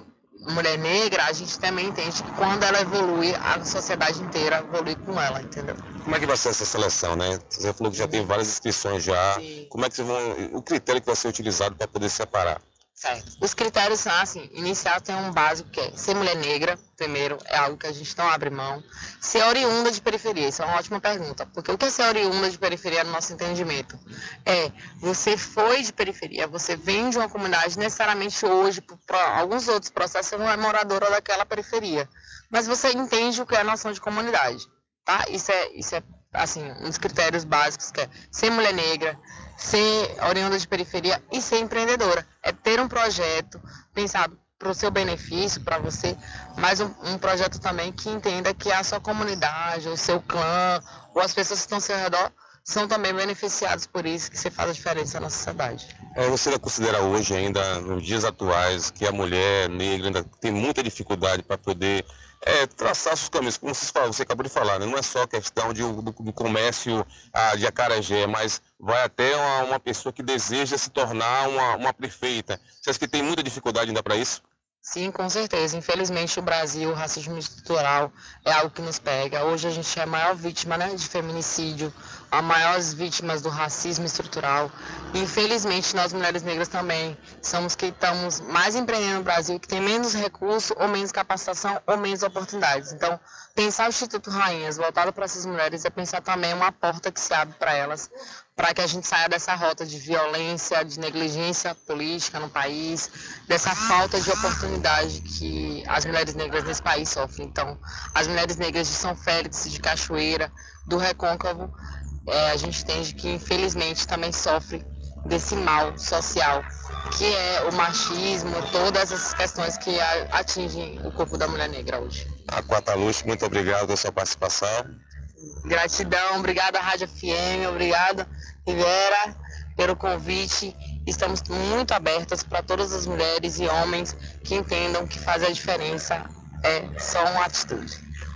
mulher negra, a gente também entende que quando ela evolui, a sociedade inteira evolui com ela, entendeu? Como é que vai ser essa seleção, né? Você falou que já tem várias inscrições já. Sim. Como é que vão. O critério que vai ser utilizado para poder separar? Certo. Os critérios são assim, inicial tem um básico que é ser mulher negra, primeiro, é algo que a gente não abre mão. Ser oriunda de periferia, isso é uma ótima pergunta, porque o que é ser oriunda de periferia no nosso entendimento? É, você foi de periferia, você vem de uma comunidade, necessariamente hoje, por, alguns outros processos, você não é moradora daquela periferia, mas você entende o que é a noção de comunidade, tá? Isso é, isso é assim, um dos critérios básicos que é ser mulher negra, ser oriunda de periferia e ser empreendedora. É ter um projeto pensado para o seu benefício, para você, mas um, um, projeto também que entenda que a sua comunidade, o seu clã, ou as pessoas que estão ao seu redor são também beneficiados por isso, que você faz a diferença na sociedade. É, você considera hoje, ainda nos dias atuais, que a mulher negra ainda tem muita dificuldade para poder é, traçar seus caminhos, como você acabou de falar, né? não é só questão de, do, do comércio ah, de acarajé, mas vai até uma, uma, pessoa que deseja se tornar uma, uma prefeita. Você acha que tem muita dificuldade ainda para isso? Sim, com certeza. Infelizmente, o Brasil, o racismo estrutural é algo que nos pega. Hoje a gente é a maior vítima né, de feminicídio, a maiores vítimas do racismo estrutural. Infelizmente, nós mulheres negras também somos que estamos mais empreendendo no Brasil, que tem menos recursos, ou menos capacitação, ou menos oportunidades. Então, pensar o Instituto Rainhas voltado para essas mulheres é pensar também uma porta que se abre para elas, para que a gente saia dessa rota de violência, de negligência política no país, dessa falta de oportunidade que as mulheres negras nesse país sofrem. Então, as mulheres negras de São Félix, de Cachoeira, do Recôncavo, é, a gente entende que infelizmente também sofre desse mal social, que é o machismo, todas essas questões que atingem o corpo da mulher negra hoje. Aquata Luz, muito obrigado pela sua participação. Gratidão, obrigado à Rádio FM, obrigado Rivera pelo convite. Estamos muito abertas para todas as mulheres e homens que entendam que fazer a diferença é só uma atitude.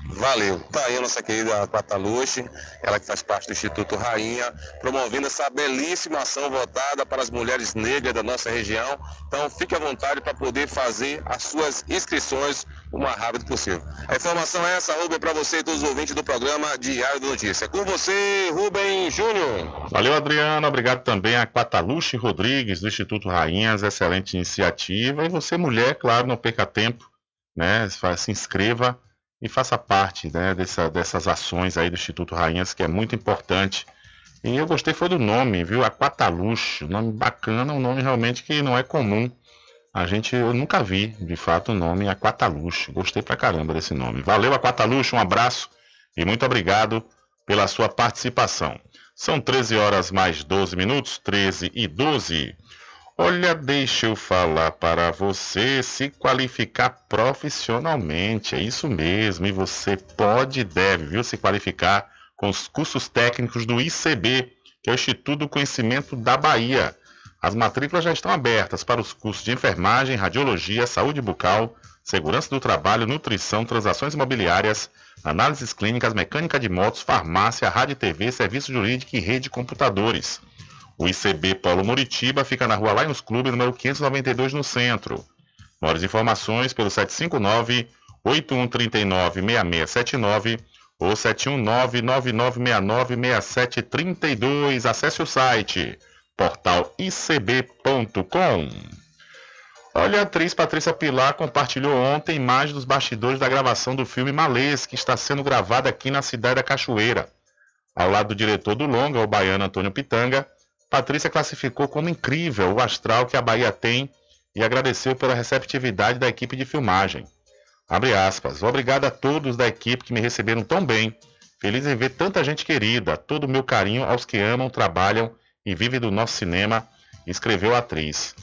Valeu. Tá aí a nossa querida Quataluche, ela que faz parte do Instituto Rainha, promovendo essa belíssima ação voltada para as mulheres negras da nossa região. Então fique à vontade para poder fazer as suas inscrições o mais rápido possível. A informação é essa, Rubem, para você e todos os ouvintes do programa Diário da Notícia. Com você, Rubem Júnior. Valeu, Adriano. Obrigado também a Quataluche Rodrigues, do Instituto Rainhas. Excelente iniciativa. E você, mulher, claro, não perca tempo, né? Se inscreva e faça parte né, dessa, dessas ações aí do Instituto Rainhas, que é muito importante. E eu gostei foi do nome, viu? Aquataluxo, nome bacana, um nome realmente que não é comum. A gente, eu nunca vi, de fato, o nome Aquataluxo. Gostei pra caramba desse nome. Valeu, Aquataluxo, um abraço e muito obrigado pela sua participação. São 13 horas mais 12 minutos, 13 e 12. Olha, deixa eu falar para você se qualificar profissionalmente. É isso mesmo. E você pode e deve, viu, se qualificar com os cursos técnicos do ICB, que é o Instituto do Conhecimento da Bahia. As matrículas já estão abertas para os cursos de enfermagem, radiologia, saúde bucal, segurança do trabalho, nutrição, transações imobiliárias, análises clínicas, mecânica de motos, farmácia, rádio e TV, serviço jurídico e rede de computadores. O ICB Paulo Muritiba fica na rua Lions Clube, número 592, no centro. Maiores informações pelo 759 8139 6679 ou 719-9969-6732. Acesse o site portalicb.com. Olha, a atriz Patrícia Pilar compartilhou ontem imagens dos bastidores da gravação do filme Malês, que está sendo gravado aqui na cidade da Cachoeira. Ao lado do diretor do longa, o baiano Antônio Pitanga, Patrícia classificou como incrível o astral que a Bahia tem e agradeceu pela receptividade da equipe de filmagem. Abre aspas. Obrigado a todos da equipe que me receberam tão bem. Feliz em ver tanta gente querida. Todo o meu carinho aos que amam, trabalham e vivem do nosso cinema, escreveu a atriz.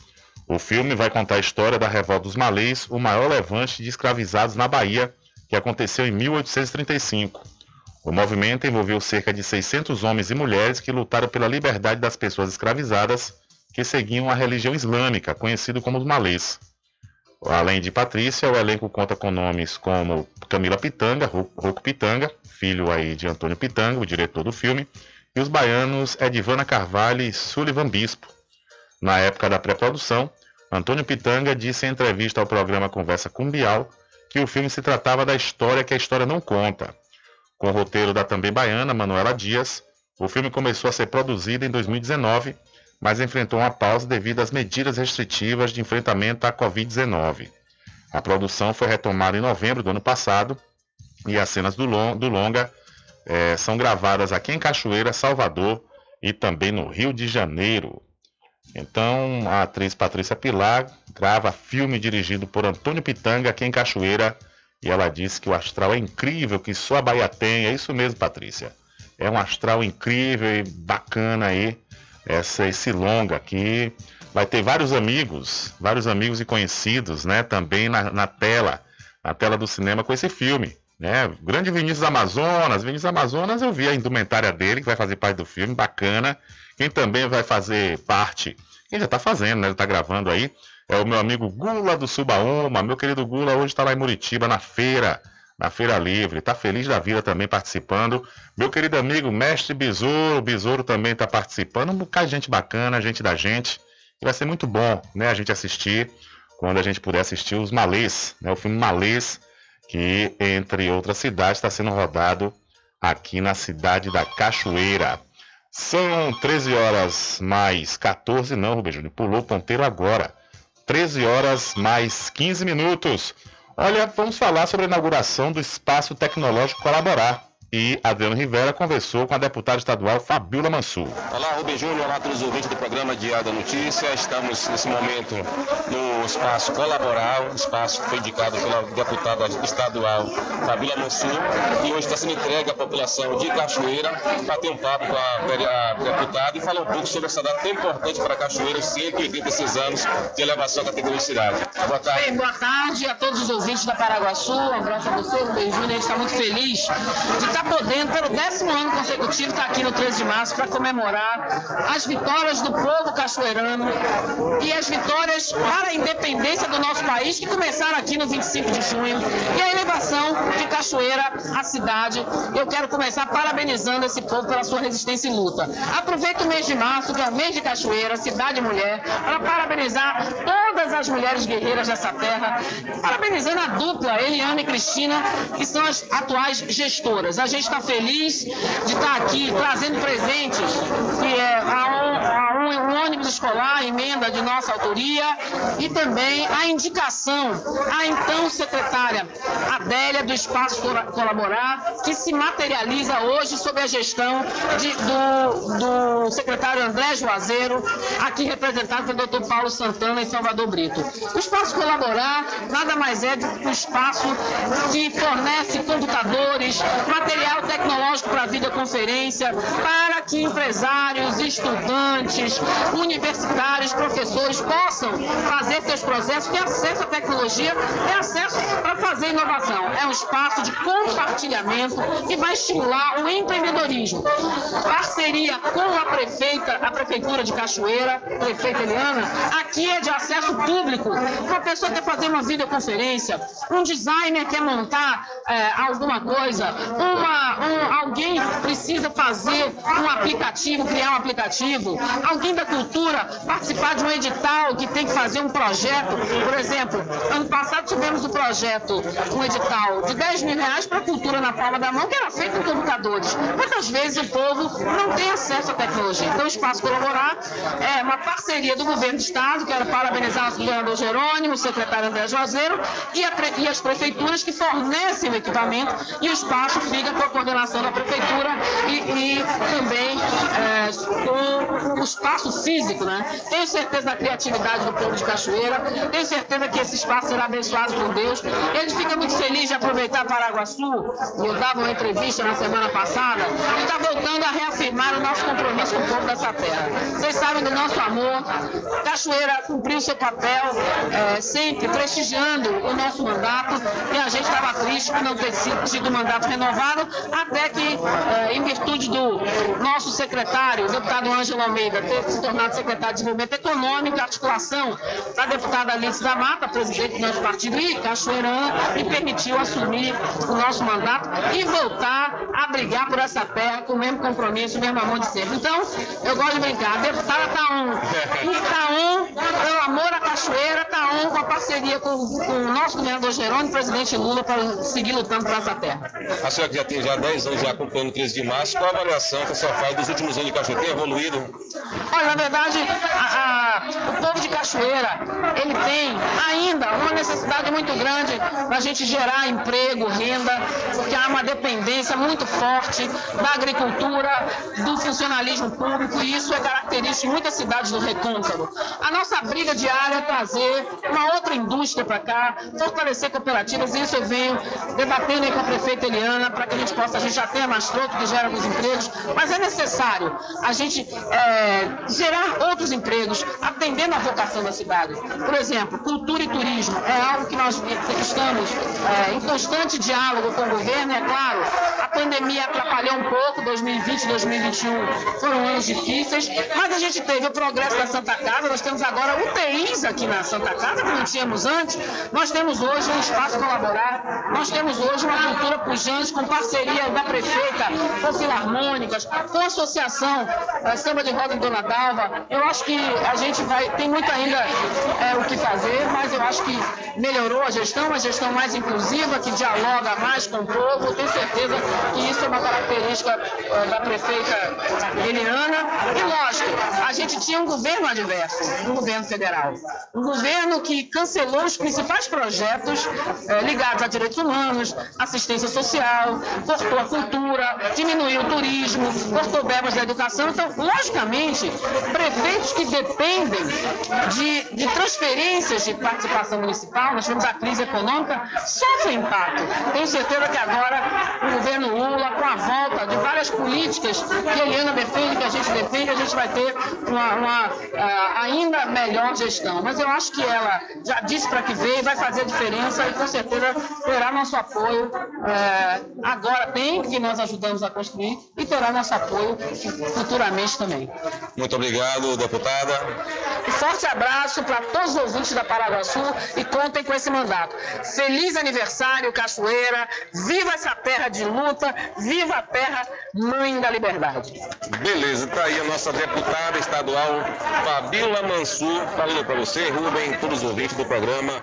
O filme vai contar a história da revolta dos malês, o maior levante de escravizados na Bahia, que aconteceu em 1835. O movimento envolveu cerca de 600 homens e mulheres que lutaram pela liberdade das pessoas escravizadas que seguiam a religião islâmica, conhecido como os malês. Além de Patrícia, o elenco conta com nomes como Camila Pitanga, Rocco Pitanga, filho aí de Antônio Pitanga, o diretor do filme, e os baianos Edivana Carvalho e Sullivan Bispo. Na época da pré-produção, Antônio Pitanga disse em entrevista ao programa Conversa com Bial que o filme se tratava da história que a história não conta, com o roteiro da também baiana Manuela Dias, o filme começou a ser produzido em 2019, mas enfrentou uma pausa devido às medidas restritivas de enfrentamento à Covid-19. A produção foi retomada em novembro do ano passado e as cenas do, long, do longa é, são gravadas aqui em Cachoeira, Salvador e também no Rio de Janeiro. Então, a atriz Patrícia Pilar grava filme dirigido por Antônio Pitanga aqui em Cachoeira, e ela disse que o astral é incrível, que só a Bahia tem. É isso mesmo, Patrícia. É um astral incrível e bacana aí, essa, esse longa aqui. Vai ter vários amigos, vários amigos e conhecidos, né? Também na, na tela, na tela do cinema com esse filme. né? Grande Vinícius Amazonas. Vinícius Amazonas, eu vi a indumentária dele, que vai fazer parte do filme, bacana. Quem também vai fazer parte, quem já está fazendo, né? Ele está gravando aí, é o meu amigo Gula do Subaúma. Meu querido Gula hoje está lá em Muritiba, na feira, na Feira Livre. Está feliz da vida também participando. Meu querido amigo Mestre Besouro, Besouro também está participando. Um bocado de gente bacana, gente da gente. E vai ser muito bom, né, a gente assistir, quando a gente puder assistir os Malês, né? O filme Malês, que, entre outras cidades, está sendo rodado aqui na cidade da Cachoeira. São 13 horas mais 14, não, Rubem Júnior, pulou o ponteiro agora. 13 horas mais 15 minutos. Olha, vamos falar sobre a inauguração do Espaço Tecnológico Colaborar. E Adriano Rivera conversou com a deputada estadual Fabiola Mansur. Olá, Rubem Júnior, olá a todos os ouvintes do programa Diário da Notícia. Estamos nesse momento no espaço Colaborar, um espaço que foi indicado pela deputada estadual Fabiola Mansur. E hoje está sendo entregue à população de Cachoeira para ter um papo com a, a deputada e falar um pouco sobre essa data tão importante para Cachoeira, os 186 anos de elevação da categoria de cidade. Boa tarde. Bem, boa tarde a todos os ouvintes da Paraguaçu. Um abraço a você, Rubem Júnior. A gente está muito feliz de estar podendo, pelo décimo ano consecutivo, estar aqui no 13 de março para comemorar as vitórias do povo cachoeirano e as vitórias para a independência do nosso país que começaram aqui no 25 de junho e a elevação de Cachoeira à cidade. Eu quero começar parabenizando esse povo pela sua resistência e luta. Aproveito o mês de março, que é o mês de Cachoeira, cidade mulher, para parabenizar todas as mulheres guerreiras dessa terra, parabenizando a dupla Eliana e Cristina, que são as atuais gestoras. A gente está feliz de estar aqui trazendo presentes, que é a um, a um, ônibus escolar, emenda de nossa autoria, e também a indicação à então secretária Adélia do Espaço Colaborar, que se materializa hoje sob a gestão de, do, do secretário André Juazeiro, aqui representado pelo Dr. Paulo Santana em Salvador Brito. O Espaço Colaborar nada mais é do que um espaço que fornece computadores, material tecnológico para videoconferência, para que empresários, estudantes, universitários, professores possam fazer seus processos, ter acesso à tecnologia, ter acesso para fazer inovação. É um espaço de compartilhamento que vai estimular o empreendedorismo. Parceria com a prefeita, a prefeitura de Cachoeira, prefeita Eliana, aqui é de acesso público. Uma pessoa quer fazer uma videoconferência, um designer quer montar é, alguma coisa, uma, um, alguém precisa fazer um aplicativo, criar um aplicativo, alguém da cultura participar de um edital que tem que fazer um projeto. Por exemplo, ano passado tivemos um projeto, um edital de 10 mil reais para a cultura na palma da mão, que era feito em computadores. Muitas vezes o povo não tem acesso à tecnologia. Então, o Espaço Colaborar é uma parceria do governo do Estado, quero parabenizar o governador Jerônimo, o secretário André Juazeiro e, e as prefeituras que fornecem o equipamento e o espaço fica com a coordenação da prefeitura e, e também é, com o espaço físico, né? Tenho certeza da criatividade do povo de Cachoeira, tenho certeza que esse espaço será abençoado por Deus. Ele fica muito feliz de aproveitar Paraguaçu, eu dava uma entrevista na semana passada, e está voltando a reafirmar o nosso compromisso com o povo dessa terra. Vocês sabem do nosso amor, Cachoeira cumpriu seu papel, é, sempre prestigiando o nosso mandato, e a gente estava triste por não ter tido o mandato renovado, até que, é, em virtude do nosso secretário, o deputado Ângelo Almeida, ter se tornado secretário de Desenvolvimento Econômico e Articulação da deputada Alice da Mata, presidente do nosso partido e cachoeirana, e permitiu assumir o nosso mandato e voltar a brigar por essa terra com o mesmo compromisso, o mesmo amor de sempre. Então, eu gosto de brincar, a deputada está on. E está on pelo amor à cachoeira, está on com a parceria com, com o nosso governador Jerônimo, presidente Lula, para seguir lutando por essa terra. A senhora que já tem já 10 anos já acompanhando o 13 de março, qual a avaliação que a senhora faz dos últimos anos de Cachoeira? Tem evoluído? Olha, na verdade, a, a, o povo de Cachoeira, ele tem ainda uma necessidade muito grande para a gente gerar emprego, renda, porque há uma dependência muito forte da agricultura, do funcionalismo público, e isso é característico de muitas cidades do Recôncavo. A nossa briga diária é trazer uma outra indústria para cá, fortalecer cooperativas, e isso eu venho debatendo com a prefeita Eliana, para que a gente possa, a gente já tem a Mastroto, que gera alguns empregos, mas é necessário a gente é, gerar outros empregos, atendendo à vocação da cidade. Por exemplo, cultura e turismo é algo que nós estamos é, em constante diálogo com o governo, é claro, a pandemia atrapalhou um pouco, 2020 2021 foram anos difíceis, mas a gente teve o progresso da Santa Casa, nós temos agora UTIs aqui na Santa Casa, que não tínhamos antes, nós temos hoje um espaço colaborar, nós temos hoje uma cultura pujante com parceria da prefeita, com filarmônicas, com a associação a Samba de Roda Dona Eu acho que a gente vai, tem muito ainda é, o que fazer, mas eu acho que melhorou a gestão, uma gestão mais inclusiva, que dialoga mais com o povo. Tenho certeza que isso é uma característica é, da prefeita Eliana. E lógico, a gente tinha um governo adverso, um governo federal. Um governo que cancelou os principais projetos é, ligados a direitos humanos, assistência social, cortou a cultura, diminuiu o turismo, cortou verbas da educação. Então, logicamente, prefeitos que dependem de, de transferências de participação municipal, nós tivemos a crise econômica, sofrem impacto. Tenho certeza que agora o governo Lula, com a volta de várias políticas que a Eliana defende, que a gente defende, a gente vai ter uma, uma uh, ainda melhor gestão. Mas eu acho que ela já disse para que veio, vai fazer a diferença e com certeza terá nosso apoio. Uh, agora tem, que nós ajudamos a construir, e terá nosso apoio futuramente também. Muito obrigado, deputada. Um forte abraço para todos os ouvintes da Paraguaçu e contem com esse mandato. Feliz aniversário, Cachoeira. Viva essa terra de luta. Viva a terra mãe da liberdade. Beleza, tá aí a nossa deputada estadual Fabíola Mansur falando para você, Rubem, todos os ouvintes do programa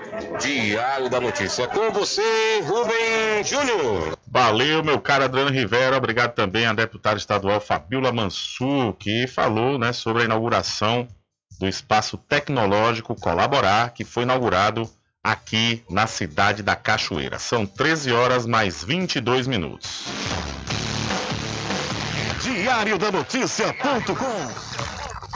Diário da Notícia. Com você, Rubem Júnior. Valeu, meu caro Adriano Rivera. Obrigado também à deputada estadual Fabíola Mansur, que falou né, sobre a inauguração do Espaço Tecnológico Colaborar, que foi inaugurado aqui na cidade da Cachoeira. São 13 horas mais 22 minutos. Diário da Notícia.com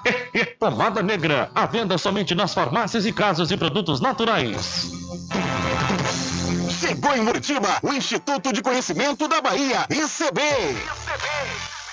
Pomada negra, à venda somente nas farmácias e casas de produtos naturais. Chegou em Muritiba o Instituto de Conhecimento da Bahia, ICB.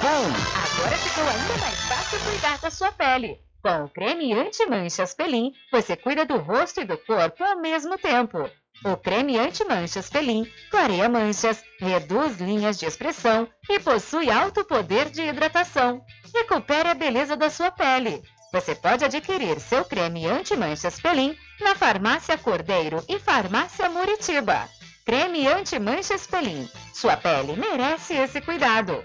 Agora ficou ainda mais fácil cuidar da sua pele. Com o creme anti-manchas Pelin, você cuida do rosto e do corpo ao mesmo tempo. O creme anti-manchas Pelin clareia manchas, reduz linhas de expressão e possui alto poder de hidratação. Recupere a beleza da sua pele. Você pode adquirir seu creme anti-manchas Pelin na Farmácia Cordeiro e Farmácia Muritiba. Creme anti-manchas Pelin. Sua pele merece esse cuidado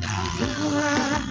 falar.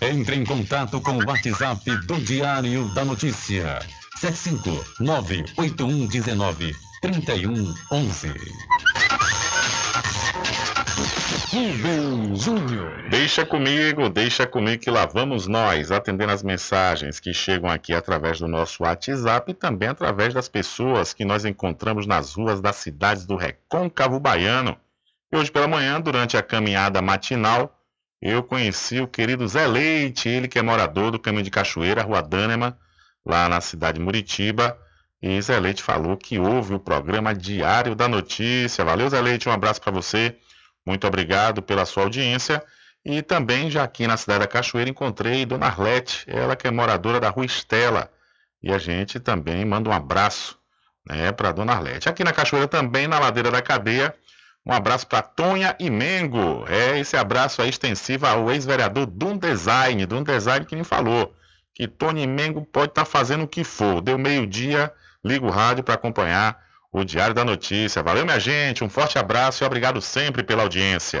Entre em contato com o WhatsApp do Diário da Notícia. 759-8119-3111. Rubem Júnior. Deixa comigo, deixa comigo que lá vamos nós, atendendo as mensagens que chegam aqui através do nosso WhatsApp e também através das pessoas que nós encontramos nas ruas das cidades do Recôncavo Baiano. E hoje pela manhã, durante a caminhada matinal, eu conheci o querido Zé Leite, ele que é morador do Caminho de Cachoeira, Rua Dânema, lá na cidade de Muritiba. E Zé Leite falou que houve o programa Diário da Notícia. Valeu, Zé Leite, um abraço para você. Muito obrigado pela sua audiência. E também, já aqui na cidade da Cachoeira, encontrei Dona Arlete, ela que é moradora da Rua Estela. E a gente também manda um abraço né, para Dona Arlete. Aqui na Cachoeira também, na Ladeira da Cadeia, um abraço para Tonha e Mengo. É esse abraço aí extensivo ao ex-vereador Dum Design, Dum Design que me falou que Tonha e Mengo pode estar fazendo o que for. Deu meio-dia, liga o rádio para acompanhar o Diário da Notícia. Valeu, minha gente, um forte abraço e obrigado sempre pela audiência.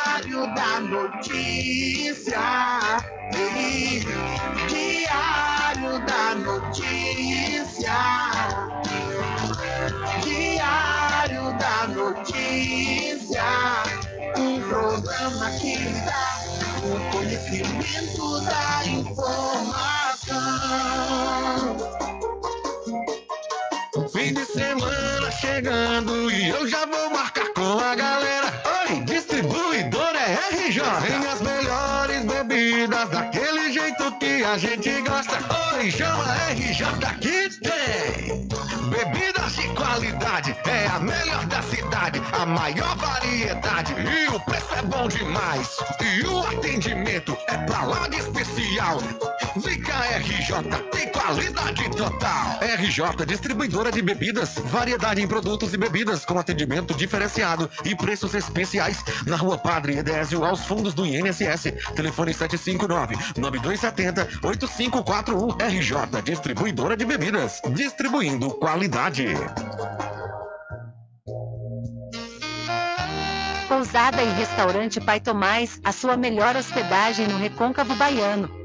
da Notícia, Diário da Notícia, Diário da Notícia, um programa que conhecimento da informação. Fim de semana chegando e eu já vou marcar com a galera. A gente gosta. Oi, chama RJ que tem. Bebidas de qualidade, é a melhor da cidade, a maior variedade e o preço é bom demais. E o atendimento é pra lá de especial. Cá, RJ, tem qualidade total. RJ, distribuidora de bebidas, variedade em produtos e bebidas com atendimento diferenciado e preços especiais na Rua Padre Edésio, aos fundos do INSS. Telefone 759-9270-8541. RJ, distribuidora de bebidas, distribuindo qualidade. Pousada e restaurante Pai Tomás, a sua melhor hospedagem no Recôncavo Baiano,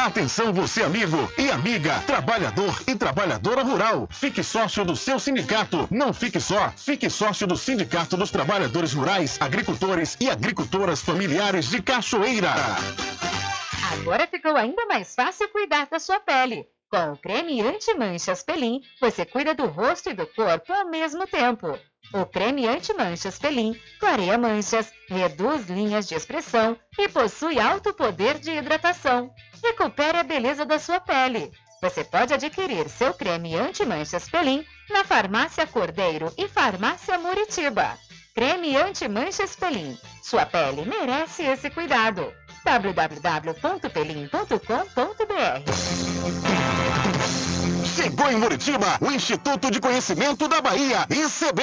Atenção você amigo e amiga, trabalhador e trabalhadora rural. Fique sócio do seu sindicato. Não fique só, fique sócio do Sindicato dos Trabalhadores Rurais, Agricultores e Agricultoras Familiares de Cachoeira. Agora ficou ainda mais fácil cuidar da sua pele. Com o creme anti-manchas Pelin, você cuida do rosto e do corpo ao mesmo tempo. O creme anti-manchas Pelin clareia manchas, reduz linhas de expressão e possui alto poder de hidratação. Recupere a beleza da sua pele. Você pode adquirir seu creme anti-manchas Pelin na Farmácia Cordeiro e Farmácia Muritiba. Creme anti-manchas Pelin. Sua pele merece esse cuidado. www.pelin.com.br Chegou em Muritiba o Instituto de Conhecimento da Bahia, ICB.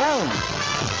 bom.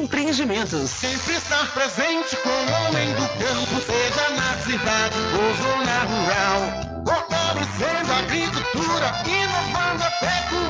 Empreendimentos. Sempre estar presente com o homem do campo, seja na cidade ou zona rural. Fortalecendo a agricultura, inovando a pecuária,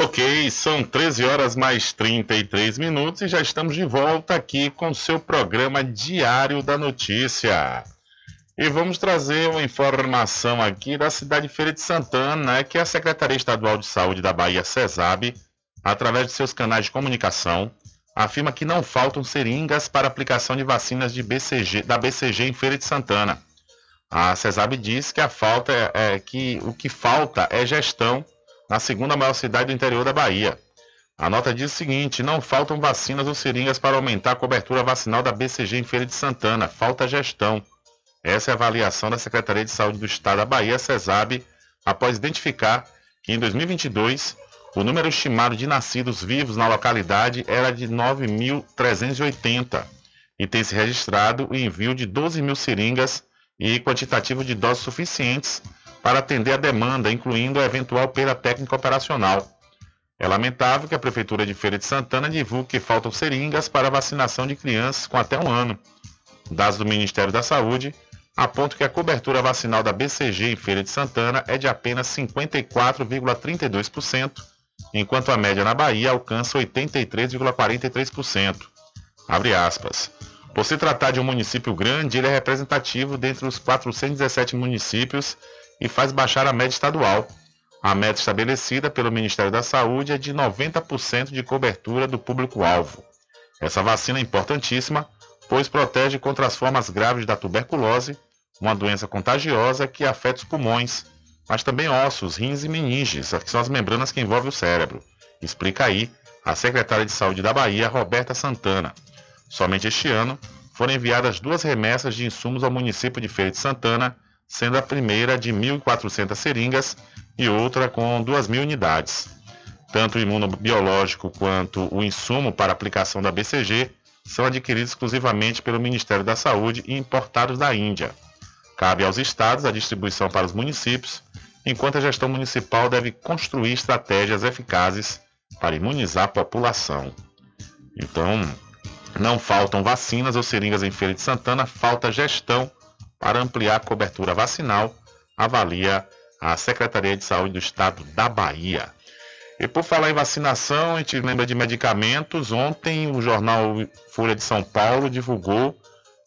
Ok, são 13 horas mais 33 minutos e já estamos de volta aqui com o seu programa Diário da Notícia. E vamos trazer uma informação aqui da cidade de Feira de Santana, né, que a Secretaria Estadual de Saúde da Bahia, CESAB, através de seus canais de comunicação, afirma que não faltam seringas para aplicação de vacinas de BCG, da BCG em Feira de Santana. A CESAB diz que a falta é, é que o que falta é gestão na segunda maior cidade do interior da Bahia. A nota diz o seguinte: não faltam vacinas ou seringas para aumentar a cobertura vacinal da BCG em Feira de Santana, falta gestão. Essa é a avaliação da Secretaria de Saúde do Estado da Bahia, CESAB, após identificar que em 2022 O número estimado de nascidos vivos na localidade era de 9.380 e tem se registrado o envio de 12 mil seringas e quantitativo de doses suficientes para atender a demanda, incluindo a eventual perda técnica operacional. É lamentável que a Prefeitura de Feira de Santana divulgue que faltam seringas para vacinação de crianças com até um ano. Dados do Ministério da Saúde apontam que a cobertura vacinal da BCG em Feira de Santana é de apenas 54,32%, enquanto a média na Bahia alcança 83,43%. Abre aspas. Por se tratar de um município grande, ele é representativo dentre os 417 municípios e faz baixar a média estadual. A meta estabelecida pelo Ministério da Saúde é de 90% de cobertura do público-alvo. Essa vacina é importantíssima, pois protege contra as formas graves da tuberculose, uma doença contagiosa que afeta os pulmões, mas também ossos, rins e meninges, que são as membranas que envolvem o cérebro. Explica aí a secretária de Saúde da Bahia, Roberta Santana. Somente este ano foram enviadas duas remessas de insumos ao município de Feira de Santana sendo a primeira de 1.400 seringas e outra com 2.000 unidades. Tanto o imunobiológico quanto o insumo para aplicação da BCG são adquiridos exclusivamente pelo Ministério da Saúde e importados da Índia. Cabe aos estados a distribuição para os municípios, enquanto a gestão municipal deve construir estratégias eficazes para imunizar a população. Então, não faltam vacinas ou seringas em Feira de Santana, falta gestão para ampliar a cobertura vacinal, avalia a Secretaria de Saúde do Estado da Bahia. E por falar em vacinação, a gente lembra de medicamentos. Ontem o jornal Folha de São Paulo divulgou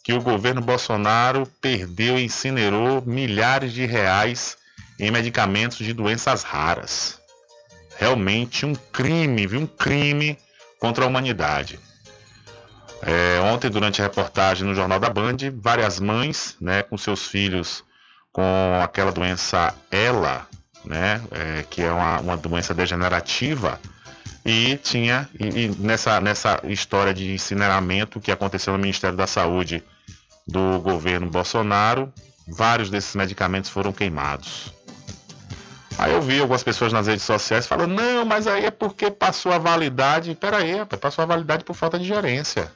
que o governo Bolsonaro perdeu e incinerou milhares de reais em medicamentos de doenças raras. Realmente um crime, viu? Um crime contra a humanidade. É, ontem, durante a reportagem no Jornal da Band, várias mães, né, com seus filhos com aquela doença ELA, né, é, que é uma, uma, doença degenerativa, e tinha, e, e nessa, nessa história de incineramento que aconteceu no Ministério da Saúde do governo Bolsonaro, vários desses medicamentos foram queimados. Aí eu vi algumas pessoas nas redes sociais falando, não, mas aí é porque passou a validade. Peraí, passou a validade por falta de gerência.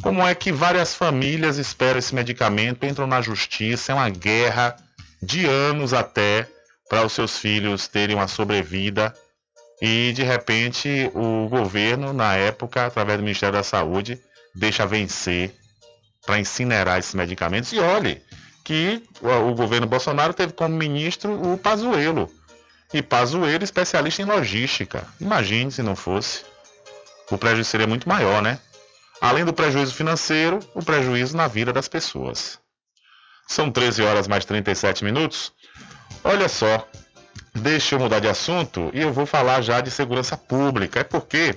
Como é que várias famílias esperam esse medicamento, entram na justiça, é uma guerra de anos até para os seus filhos terem uma sobrevida e de repente o governo, na época, através do Ministério da Saúde, deixa vencer para incinerar esses medicamentos. E olhe que o governo Bolsonaro teve como ministro o Pazuello. E Pazuello, especialista em logística. Imagine se não fosse. O prejuízo seria muito maior, né? Além do prejuízo financeiro, o prejuízo na vida das pessoas. São 13 horas mais 37 minutos. Olha só, deixa eu mudar de assunto e eu vou falar já de segurança pública. É porque,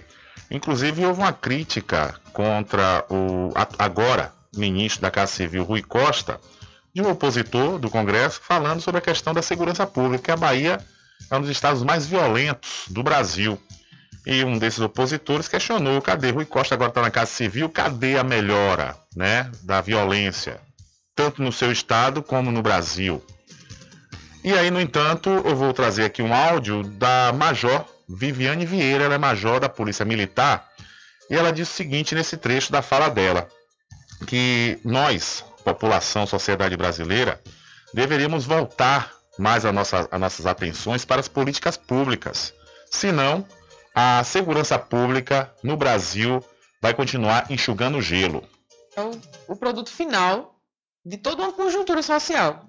inclusive, houve uma crítica contra o agora ministro da Casa Civil, Rui Costa, de um opositor do Congresso, falando sobre a questão da segurança pública, que a Bahia é um dos estados mais violentos do Brasil. E um desses opositores questionou: cadê Rui Costa agora está na Casa Civil? Cadê a melhora né, da violência, tanto no seu estado como no Brasil? E aí, no entanto, eu vou trazer aqui um áudio da Major Viviane Vieira, ela é major da Polícia Militar, e ela diz o seguinte nesse trecho da fala dela: que nós, população, sociedade brasileira, deveríamos voltar mais a nossa, as nossas atenções para as políticas públicas. Senão, a segurança pública no Brasil vai continuar enxugando gelo. É o, o produto final de toda uma conjuntura social.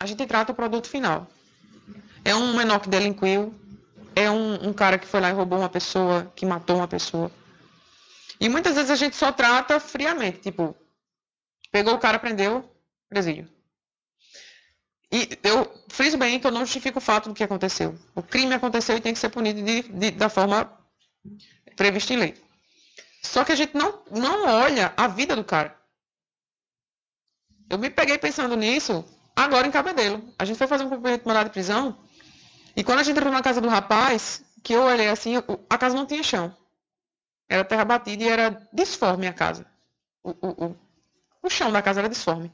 A gente trata o produto final. É um menor que delinquiu, é um, um cara que foi lá e roubou uma pessoa, que matou uma pessoa. E muitas vezes a gente só trata friamente, tipo, pegou o cara, prendeu, presídio. E eu friso bem que eu não justifico o fato do que aconteceu. O crime aconteceu e tem que ser punido de, de, da forma prevista em lei. Só que a gente não, não olha a vida do cara. Eu me peguei pensando nisso agora em Cabedelo. A gente foi fazer um cumprimento de mandado de prisão e quando a gente entrou na casa do rapaz, que eu olhei assim, a casa não tinha chão. Era terra batida e era disforme a casa. O, o, o, o chão da casa era disforme.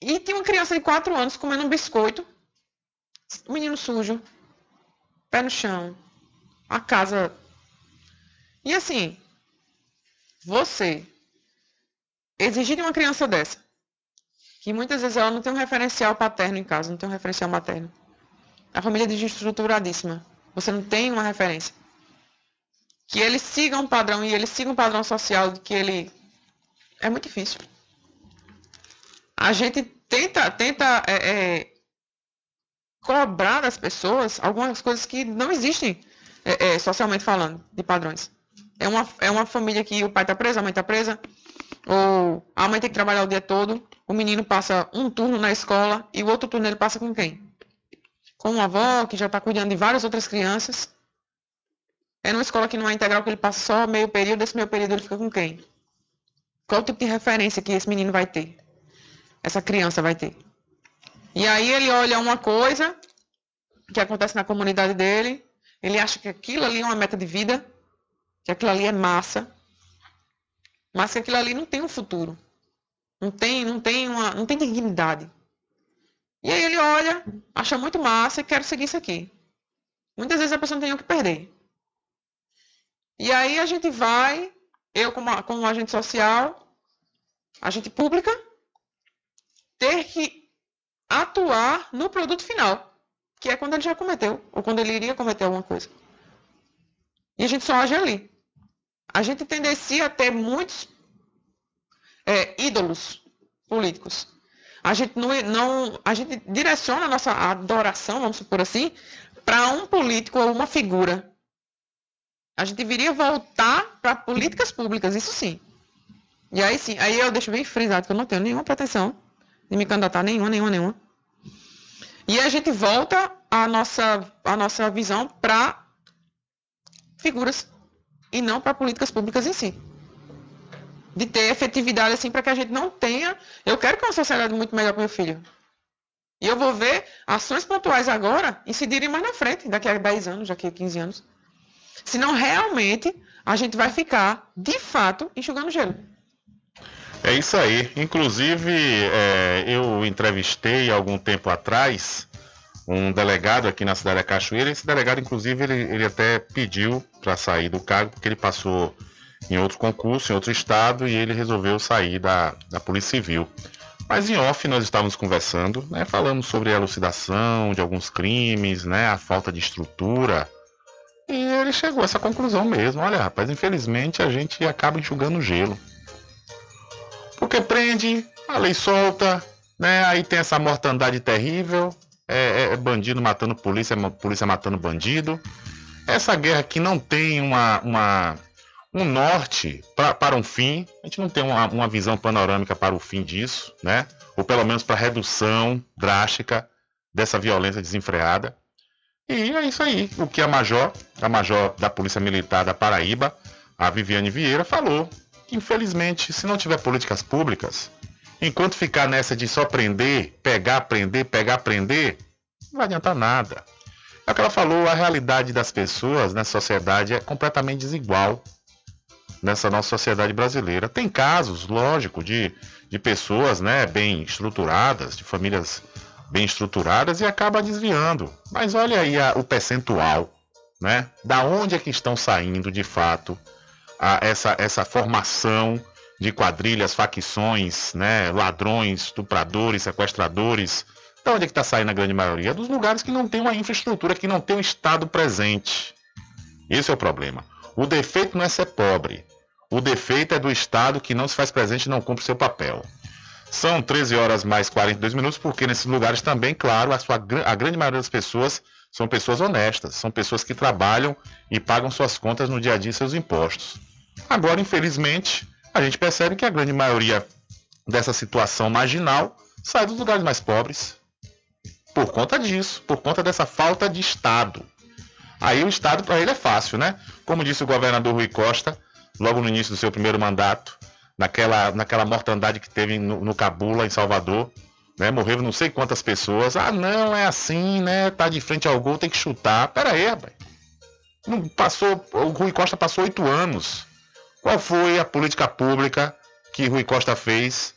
E tinha uma criança de 4 anos comendo um biscoito. Menino sujo. pé no chão, a casa. E assim, você exigir de uma criança dessa, que muitas vezes ela não tem um referencial paterno em casa, não tem um referencial materno. A família é desestruturadíssima. Você não tem uma referência. Que ele siga um padrão e ele siga um padrão social de que ele. É muito difícil. A gente tenta, tenta é, é, cobrar das pessoas algumas coisas que não existem é, é, socialmente falando, de padrões. É uma, é uma família que o pai está preso, a mãe está presa, ou a mãe tem que trabalhar o dia todo, o menino passa um turno na escola e o outro turno ele passa com quem? Com uma avó que já está cuidando de várias outras crianças. É numa escola que não é integral, que ele passa só meio período, esse meio período ele fica com quem? Qual o tipo de referência que esse menino vai ter? Essa criança vai ter? E aí ele olha uma coisa que acontece na comunidade dele, ele acha que aquilo ali é uma meta de vida, que aquilo ali é massa, mas que aquilo ali não tem um futuro. Não tem, não tem, uma, não tem dignidade. E aí ele olha, acha muito massa e quer seguir isso aqui. Muitas vezes a pessoa não tem o que perder. E aí a gente vai, eu como, como agente social, agente pública, ter que atuar no produto final, que é quando ele já cometeu, ou quando ele iria cometer alguma coisa. E a gente só age ali. A gente tendencia a ter muitos é, ídolos políticos. A gente não, não, a gente direciona a nossa adoração, vamos supor assim, para um político ou uma figura. A gente deveria voltar para políticas públicas, isso sim. E aí sim, aí eu deixo bem frisado que eu não tenho nenhuma pretensão de me candidatar, nenhuma, nenhuma, nenhuma. E a gente volta a nossa, a nossa visão para figuras e não para políticas públicas em si. De ter efetividade assim para que a gente não tenha. Eu quero que uma sociedade muito melhor para meu filho. E eu vou ver ações pontuais agora incidirem mais na frente, daqui a 10 anos, daqui a 15 anos. Senão realmente a gente vai ficar, de fato, enxugando gelo. É isso aí. Inclusive, é, eu entrevistei algum tempo atrás um delegado aqui na cidade da Cachoeira. Esse delegado, inclusive, ele, ele até pediu para sair do cargo, porque ele passou em outro concurso, em outro estado, e ele resolveu sair da, da Polícia Civil. Mas em off nós estávamos conversando, né, falamos sobre a elucidação de alguns crimes, né, a falta de estrutura. E ele chegou a essa conclusão mesmo. Olha, rapaz, infelizmente a gente acaba enxugando gelo. Porque prende, a lei solta, né? Aí tem essa mortandade terrível, é, é, é bandido matando polícia, polícia matando bandido. Essa guerra aqui não tem uma, uma um norte pra, para um fim. A gente não tem uma, uma visão panorâmica para o fim disso, né? Ou pelo menos para redução drástica dessa violência desenfreada. E é isso aí. O que a Major, a Major da Polícia Militar da Paraíba, a Viviane Vieira, falou. Infelizmente, se não tiver políticas públicas, enquanto ficar nessa de só prender, pegar, prender, pegar, prender, não vai adiantar nada. É o que ela falou, a realidade das pessoas na sociedade é completamente desigual nessa nossa sociedade brasileira. Tem casos, lógico, de, de pessoas né, bem estruturadas, de famílias bem estruturadas e acaba desviando. Mas olha aí a, o percentual, né? Da onde é que estão saindo de fato a, essa, essa formação de quadrilhas, facções, né? Ladrões, estupradores, sequestradores. Da onde é que está saindo a grande maioria? Dos lugares que não tem uma infraestrutura, que não tem um Estado presente. Esse é o problema. O defeito não é ser pobre. O defeito é do Estado que não se faz presente e não cumpre seu papel. São 13 horas mais 42 minutos, porque nesses lugares também, claro, a, sua, a grande maioria das pessoas são pessoas honestas, são pessoas que trabalham e pagam suas contas no dia a dia seus impostos. Agora, infelizmente, a gente percebe que a grande maioria dessa situação marginal sai dos lugares mais pobres. Por conta disso, por conta dessa falta de Estado. Aí o Estado para ele é fácil, né? Como disse o governador Rui Costa, logo no início do seu primeiro mandato, naquela, naquela mortandade que teve no, no Cabula, em Salvador. Né? Morreram não sei quantas pessoas. Ah, não, é assim, né? Tá de frente ao gol, tem que chutar. Pera aí, rapaz. Não passou, o Rui Costa passou oito anos. Qual foi a política pública que Rui Costa fez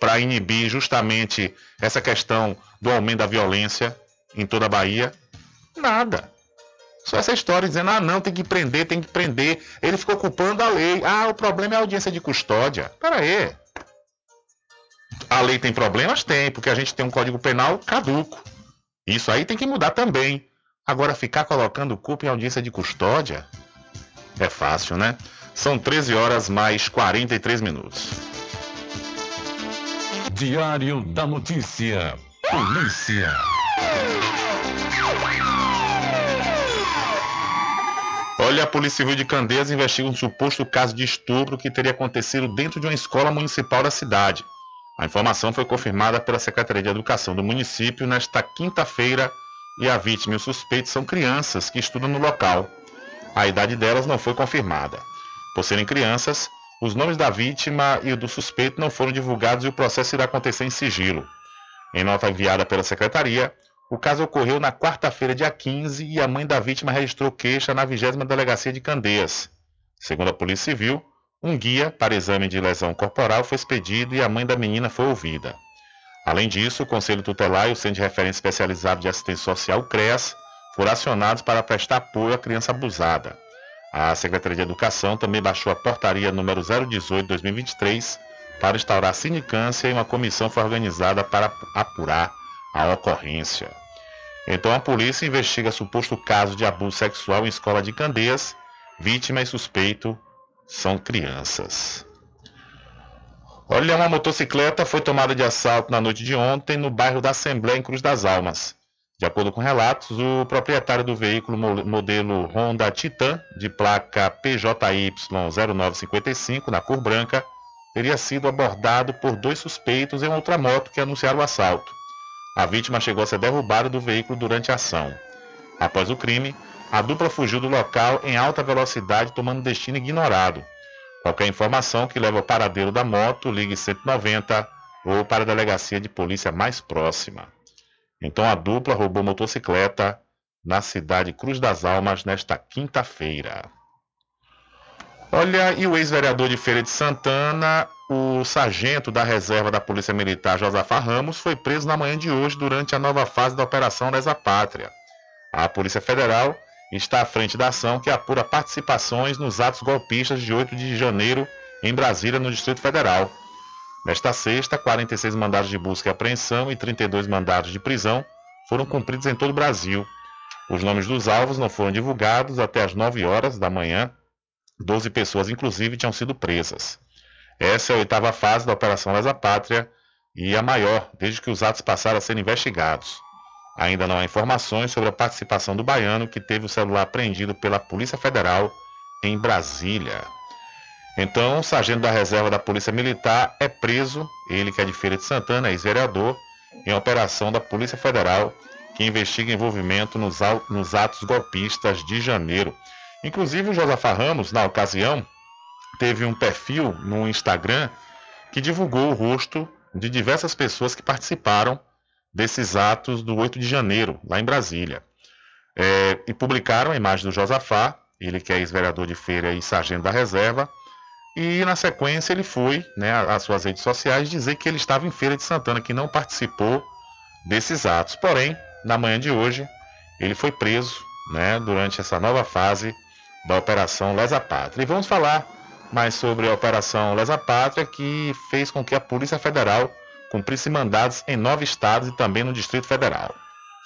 para inibir justamente essa questão do aumento da violência em toda a Bahia? Nada. Só essa história dizendo, ah não, tem que prender, tem que prender. Ele ficou culpando a lei. Ah, o problema é a audiência de custódia. Pera aí. A lei tem problemas? Tem, porque a gente tem um código penal caduco. Isso aí tem que mudar também. Agora, ficar colocando culpa em audiência de custódia é fácil, né? São 13 horas mais 43 minutos. Diário da Notícia. Polícia. Olha, a Polícia Civil de Candeias investiga um suposto caso de estupro que teria acontecido dentro de uma escola municipal da cidade. A informação foi confirmada pela Secretaria de Educação do município nesta quinta-feira e a vítima e o suspeito são crianças que estudam no local. A idade delas não foi confirmada. Por serem crianças, os nomes da vítima e do suspeito não foram divulgados e o processo irá acontecer em sigilo. Em nota enviada pela secretaria, o caso ocorreu na quarta-feira, dia 15, e a mãe da vítima registrou queixa na 20 Delegacia de Candeias. Segundo a Polícia Civil, um guia para exame de lesão corporal foi expedido e a mãe da menina foi ouvida. Além disso, o Conselho Tutelar e o Centro de Referência Especializado de Assistência Social, CREAS, foram acionados para prestar apoio à criança abusada. A Secretaria de Educação também baixou a portaria número 018-2023 para instaurar sindicância e uma comissão foi organizada para apurar a ocorrência. Então a polícia investiga suposto caso de abuso sexual em escola de Candeias. Vítima e suspeito são crianças. Olha, uma motocicleta foi tomada de assalto na noite de ontem no bairro da Assembleia em Cruz das Almas. De acordo com relatos, o proprietário do veículo modelo Honda Titan, de placa PJY 0955, na cor branca, teria sido abordado por dois suspeitos em outra moto que anunciaram o assalto. A vítima chegou a ser derrubada do veículo durante a ação. Após o crime, a dupla fugiu do local em alta velocidade, tomando destino ignorado. Qualquer informação que leve ao paradeiro da moto, ligue 190 ou para a delegacia de polícia mais próxima. Então a dupla roubou motocicleta na cidade Cruz das Almas nesta quinta-feira. Olha, e o ex-vereador de Feira de Santana, o sargento da reserva da Polícia Militar Josafá Ramos, foi preso na manhã de hoje durante a nova fase da Operação Lesa Pátria. A Polícia Federal está à frente da ação que apura participações nos atos golpistas de 8 de janeiro em Brasília, no Distrito Federal. Nesta sexta, 46 mandados de busca e apreensão e 32 mandados de prisão foram cumpridos em todo o Brasil. Os nomes dos alvos não foram divulgados até as 9 horas da manhã. 12 pessoas, inclusive, tinham sido presas. Essa é a oitava fase da Operação Lesa Pátria e a maior desde que os atos passaram a ser investigados. Ainda não há informações sobre a participação do baiano que teve o celular apreendido pela Polícia Federal em Brasília. Então, o sargento da reserva da Polícia Militar é preso, ele que é de Feira de Santana, ex-vereador, em operação da Polícia Federal que investiga envolvimento nos, nos atos golpistas de janeiro. Inclusive, o Josafá Ramos, na ocasião, teve um perfil no Instagram que divulgou o rosto de diversas pessoas que participaram desses atos do 8 de janeiro, lá em Brasília. É, e publicaram a imagem do Josafá, ele que é ex-vereador de feira e sargento da reserva, e na sequência ele foi né, às suas redes sociais dizer que ele estava em Feira de Santana, que não participou desses atos. Porém, na manhã de hoje, ele foi preso né, durante essa nova fase da Operação Lesa Pátria. E vamos falar mais sobre a Operação Lesa Pátria, que fez com que a Polícia Federal cumprisse mandados em nove estados e também no Distrito Federal.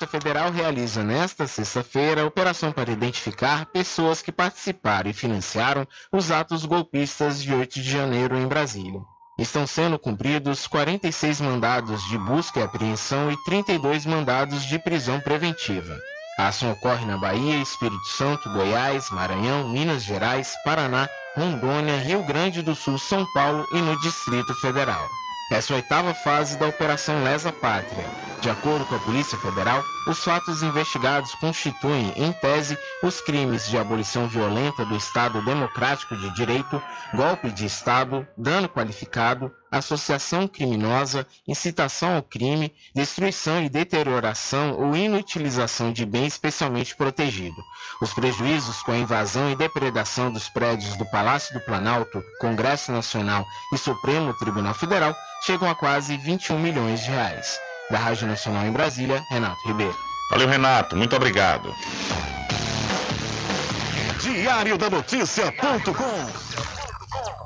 A Federal realiza nesta sexta-feira a operação para identificar pessoas que participaram e financiaram os atos golpistas de 8 de janeiro em Brasília. Estão sendo cumpridos 46 mandados de busca e apreensão e 32 mandados de prisão preventiva. A ação ocorre na Bahia, Espírito Santo, Goiás, Maranhão, Minas Gerais, Paraná, Rondônia, Rio Grande do Sul, São Paulo e no Distrito Federal. Essa é a oitava fase da Operação Lesa Pátria. De acordo com a Polícia Federal, os fatos investigados constituem, em tese, os crimes de abolição violenta do Estado Democrático de Direito, golpe de Estado, dano qualificado, associação criminosa, incitação ao crime, destruição e deterioração ou inutilização de bem especialmente protegido. Os prejuízos com a invasão e depredação dos prédios do Palácio do Planalto, Congresso Nacional e Supremo Tribunal Federal chegam a quase 21 milhões de reais. Da Rádio Nacional em Brasília, Renato Ribeiro. Valeu, Renato. Muito obrigado. diariodanoticia.com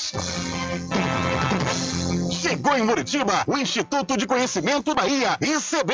Chegou em Muritiba o Instituto de Conhecimento Bahia, ICB.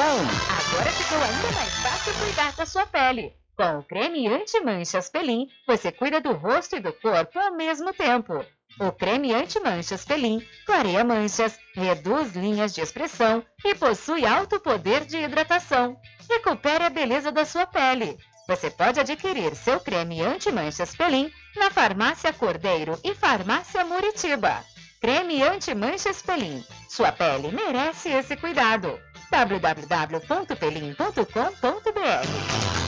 Agora ficou ainda mais fácil cuidar da sua pele. Com o creme anti-manchas Pelin, você cuida do rosto e do corpo ao mesmo tempo. O creme anti-manchas Pelin clareia manchas, reduz linhas de expressão e possui alto poder de hidratação. Recupere a beleza da sua pele. Você pode adquirir seu creme anti-manchas Pelin na Farmácia Cordeiro e Farmácia Muritiba. Creme anti-manchas Pelin. Sua pele merece esse cuidado www.pelim.com.br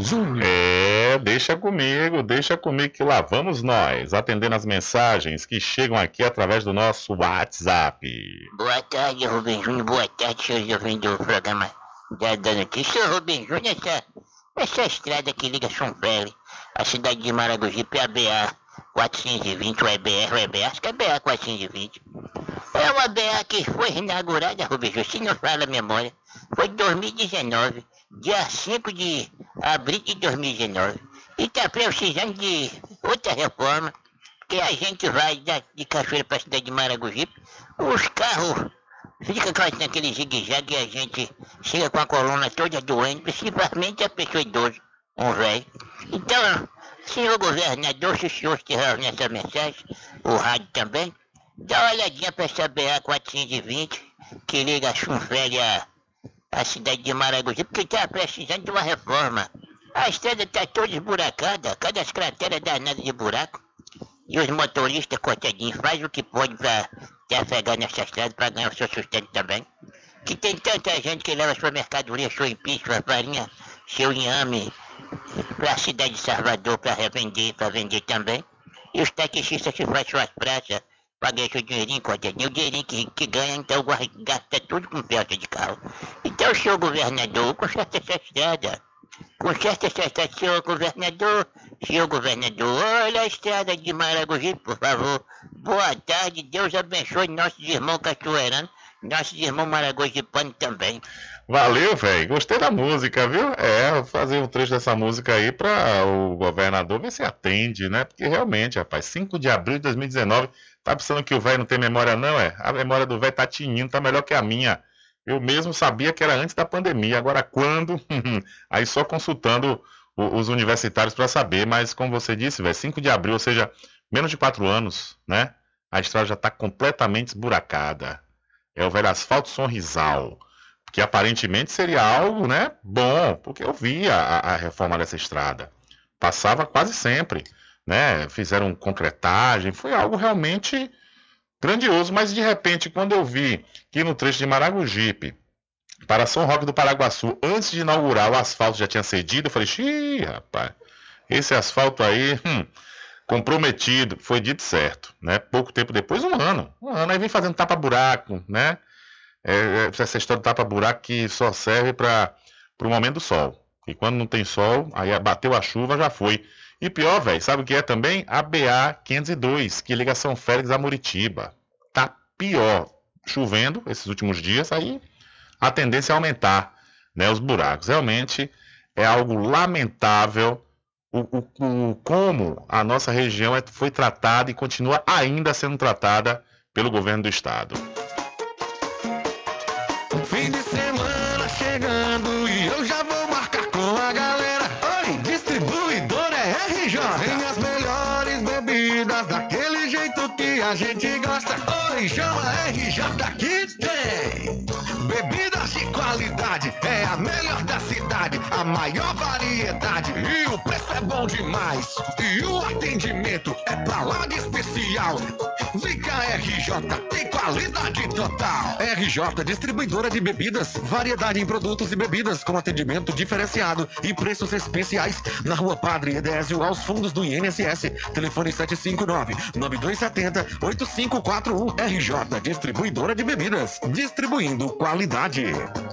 Júnior. É, deixa comigo, deixa comigo que lá vamos nós, atendendo as mensagens que chegam aqui através do nosso WhatsApp. Boa tarde, Rubem Júnior. Boa tarde, senhores ouvintes do programa da, da notícia. Rubem Júnior, essa, essa estrada que liga São Félix, a cidade de Maragogipe, é a BA 420, o EBR, o EBR, acho que é a BA 420. É uma BA que foi inaugurada, Rubem Júnior, se não fala a memória, foi em 2019, dia 5 de abril de 2019. E está precisando de outra reforma, que a gente vai da, de Cachoeira para a cidade de Maragogipe, os carros ficam fazendo aquele zigue-zague e a gente chega com a coluna toda doente, principalmente a pessoa idosa, um velho. Então, senhor governador, se o senhor estiver nessa mensagem, o rádio também, dá uma olhadinha para essa BA 420, que liga a Chunfélia a cidade de Maragogi, porque está precisando de uma reforma. A estrada está toda esburacada, cada crateras danadas de buraco. E os motoristas, coitadinhos, fazem o que pode para trafegar nessa estrada, para ganhar o seu sustento também. Que tem tanta gente que leva sua mercadoria, seu empim, sua farinha, seu inhame, para a cidade de Salvador para revender, para vender também. E os taxistas que fazem suas praças, ganhar seu dinheirinho, coitadinho, o dinheirinho que, que ganha, então gasta tudo com peça de carro. Então, senhor governador, conserta essa estrada. Conserta essa estrada, senhor governador. Senhor governador, olha a estrada de Maragogipe, por favor. Boa tarde, Deus abençoe nossos irmãos cachoeiranos, nossos irmãos maragogipanos também. Valeu, velho. Gostei da música, viu? É, fazer um trecho dessa música aí para o governador ver se atende, né? Porque realmente, rapaz, 5 de abril de 2019, tá pensando que o velho não tem memória, não? É? A memória do velho tá tinindo, tá melhor que a minha. Eu mesmo sabia que era antes da pandemia, agora quando? aí só consultando os universitários para saber, mas como você disse, velho, 5 de abril, ou seja, menos de 4 anos, né? A estrada já tá completamente esburacada. É o velho asfalto sorrisal que aparentemente seria algo, né, bom, porque eu via a, a reforma dessa estrada. Passava quase sempre, né? Fizeram concretagem, foi algo realmente grandioso, mas de repente, quando eu vi que no trecho de Maragogipe para São Roque do Paraguaçu, antes de inaugurar o asfalto já tinha cedido, eu falei, xiii, rapaz, esse asfalto aí, hum, comprometido, foi dito certo, né? Pouco tempo depois, um ano, um ano, aí vem fazendo tapa-buraco, né? É, é, essa história do tapa-buraco que só serve para o momento do sol. E quando não tem sol, aí bateu a chuva, já foi. E pior, velho, sabe o que é também? A BA 502, que liga São Félix a Muritiba. Tá pior. Chovendo esses últimos dias, aí a tendência é aumentar né, os buracos. Realmente é algo lamentável o, o- o- como a nossa região é- foi tratada e continua ainda sendo tratada pelo governo do estado. Fim de semana a gente gosta. Oi, chama RJ que tem. Qualidade, é a melhor da cidade, a maior variedade e o preço é bom demais. E o atendimento é pra lá de especial. Cá, RJ, tem qualidade total. RJ, distribuidora de bebidas, variedade em produtos e bebidas com atendimento diferenciado e preços especiais na Rua Padre Edésio, aos fundos do INSS. Telefone 759-9270-8541. RJ, distribuidora de bebidas, distribuindo qualidade.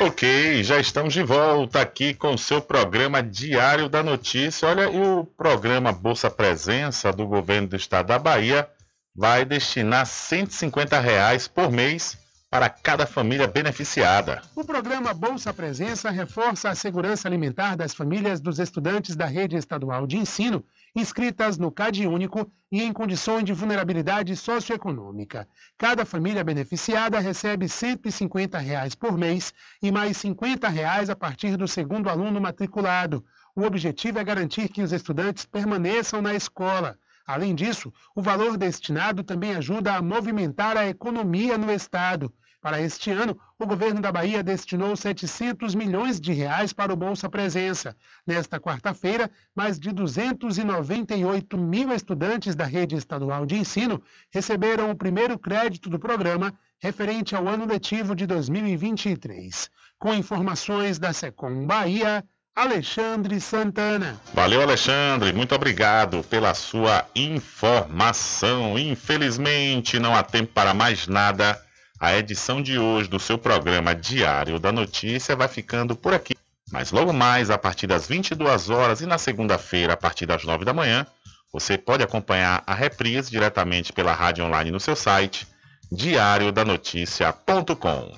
Ok, já estamos de volta aqui com o seu programa Diário da Notícia. Olha, e o programa Bolsa Presença do governo do estado da Bahia vai destinar 150 reais por mês para cada família beneficiada. O programa Bolsa Presença reforça a segurança alimentar das famílias dos estudantes da rede estadual de ensino inscritas no CAD Único e em condições de vulnerabilidade socioeconômica. Cada família beneficiada recebe 150 reais por mês e mais 50 reais a partir do segundo aluno matriculado. O objetivo é garantir que os estudantes permaneçam na escola. Além disso, o valor destinado também ajuda a movimentar a economia no estado. Para este ano, o governo da Bahia destinou 700 milhões de reais para o Bolsa Presença. Nesta quarta-feira, mais de 298 mil estudantes da rede estadual de ensino receberam o primeiro crédito do programa referente ao ano letivo de 2023. Com informações da Secom Bahia, Alexandre Santana. Valeu, Alexandre. Muito obrigado pela sua informação. Infelizmente, não há tempo para mais nada. A edição de hoje do seu programa Diário da Notícia vai ficando por aqui. Mas logo mais, a partir das 22 horas e na segunda-feira, a partir das 9 da manhã, você pode acompanhar a reprise diretamente pela rádio online no seu site diariodanoticia.com.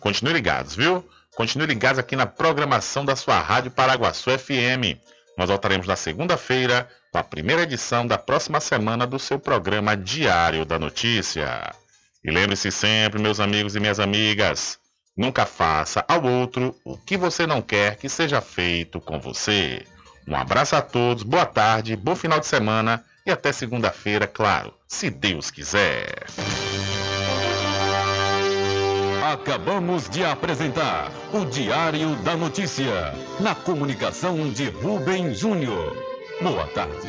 Continue ligados, viu? Continue ligados aqui na programação da sua Rádio Paraguaçu FM. Nós voltaremos na segunda-feira com a primeira edição da próxima semana do seu programa Diário da Notícia. E lembre-se sempre, meus amigos e minhas amigas, nunca faça ao outro o que você não quer que seja feito com você. Um abraço a todos, boa tarde, bom final de semana e até segunda-feira, claro, se Deus quiser. Acabamos de apresentar o Diário da Notícia, na comunicação de Rubem Júnior. Boa tarde.